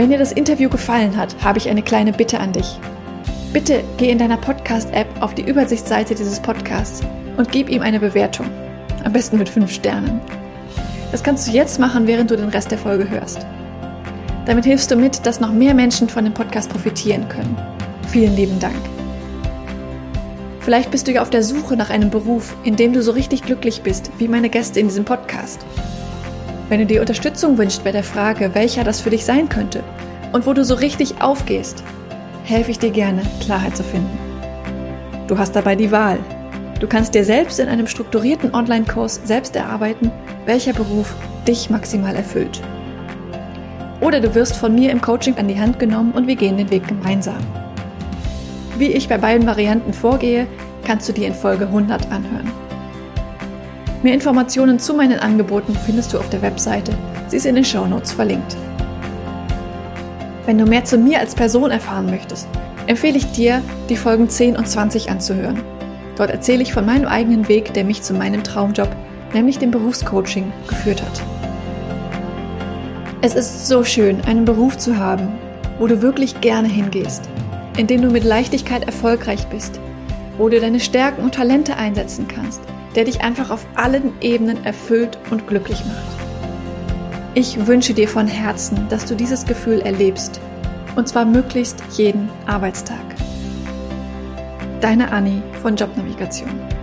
Wenn dir das Interview gefallen hat, habe ich eine kleine Bitte an dich. Bitte geh in deiner Podcast-App auf die Übersichtsseite dieses Podcasts und gib ihm eine Bewertung. Am besten mit 5 Sternen. Das kannst du jetzt machen, während du den Rest der Folge hörst. Damit hilfst du mit, dass noch mehr Menschen von dem Podcast profitieren können. Vielen lieben Dank. Vielleicht bist du ja auf der Suche nach einem Beruf, in dem du so richtig glücklich bist, wie meine Gäste in diesem Podcast. Wenn du dir Unterstützung wünschst bei der Frage, welcher das für dich sein könnte und wo du so richtig aufgehst, helfe ich dir gerne, Klarheit zu finden. Du hast dabei die Wahl. Du kannst dir selbst in einem strukturierten Online-Kurs selbst erarbeiten, welcher Beruf dich maximal erfüllt. Oder du wirst von mir im Coaching an die Hand genommen und wir gehen den Weg gemeinsam. Wie ich bei beiden Varianten vorgehe, kannst du dir in Folge 100 anhören. Mehr Informationen zu meinen Angeboten findest du auf der Webseite. Sie ist in den Show Notes verlinkt. Wenn du mehr zu mir als Person erfahren möchtest, empfehle ich dir, die Folgen 10 und 20 anzuhören. Dort erzähle ich von meinem eigenen Weg, der mich zu meinem Traumjob, nämlich dem Berufscoaching, geführt hat. Es ist so schön, einen Beruf zu haben, wo du wirklich gerne hingehst, in dem du mit Leichtigkeit erfolgreich bist, wo du deine Stärken und Talente einsetzen kannst, der dich einfach auf allen Ebenen erfüllt und glücklich macht. Ich wünsche dir von Herzen, dass du dieses Gefühl erlebst. Und zwar möglichst jeden Arbeitstag. Deine Anni von Jobnavigation.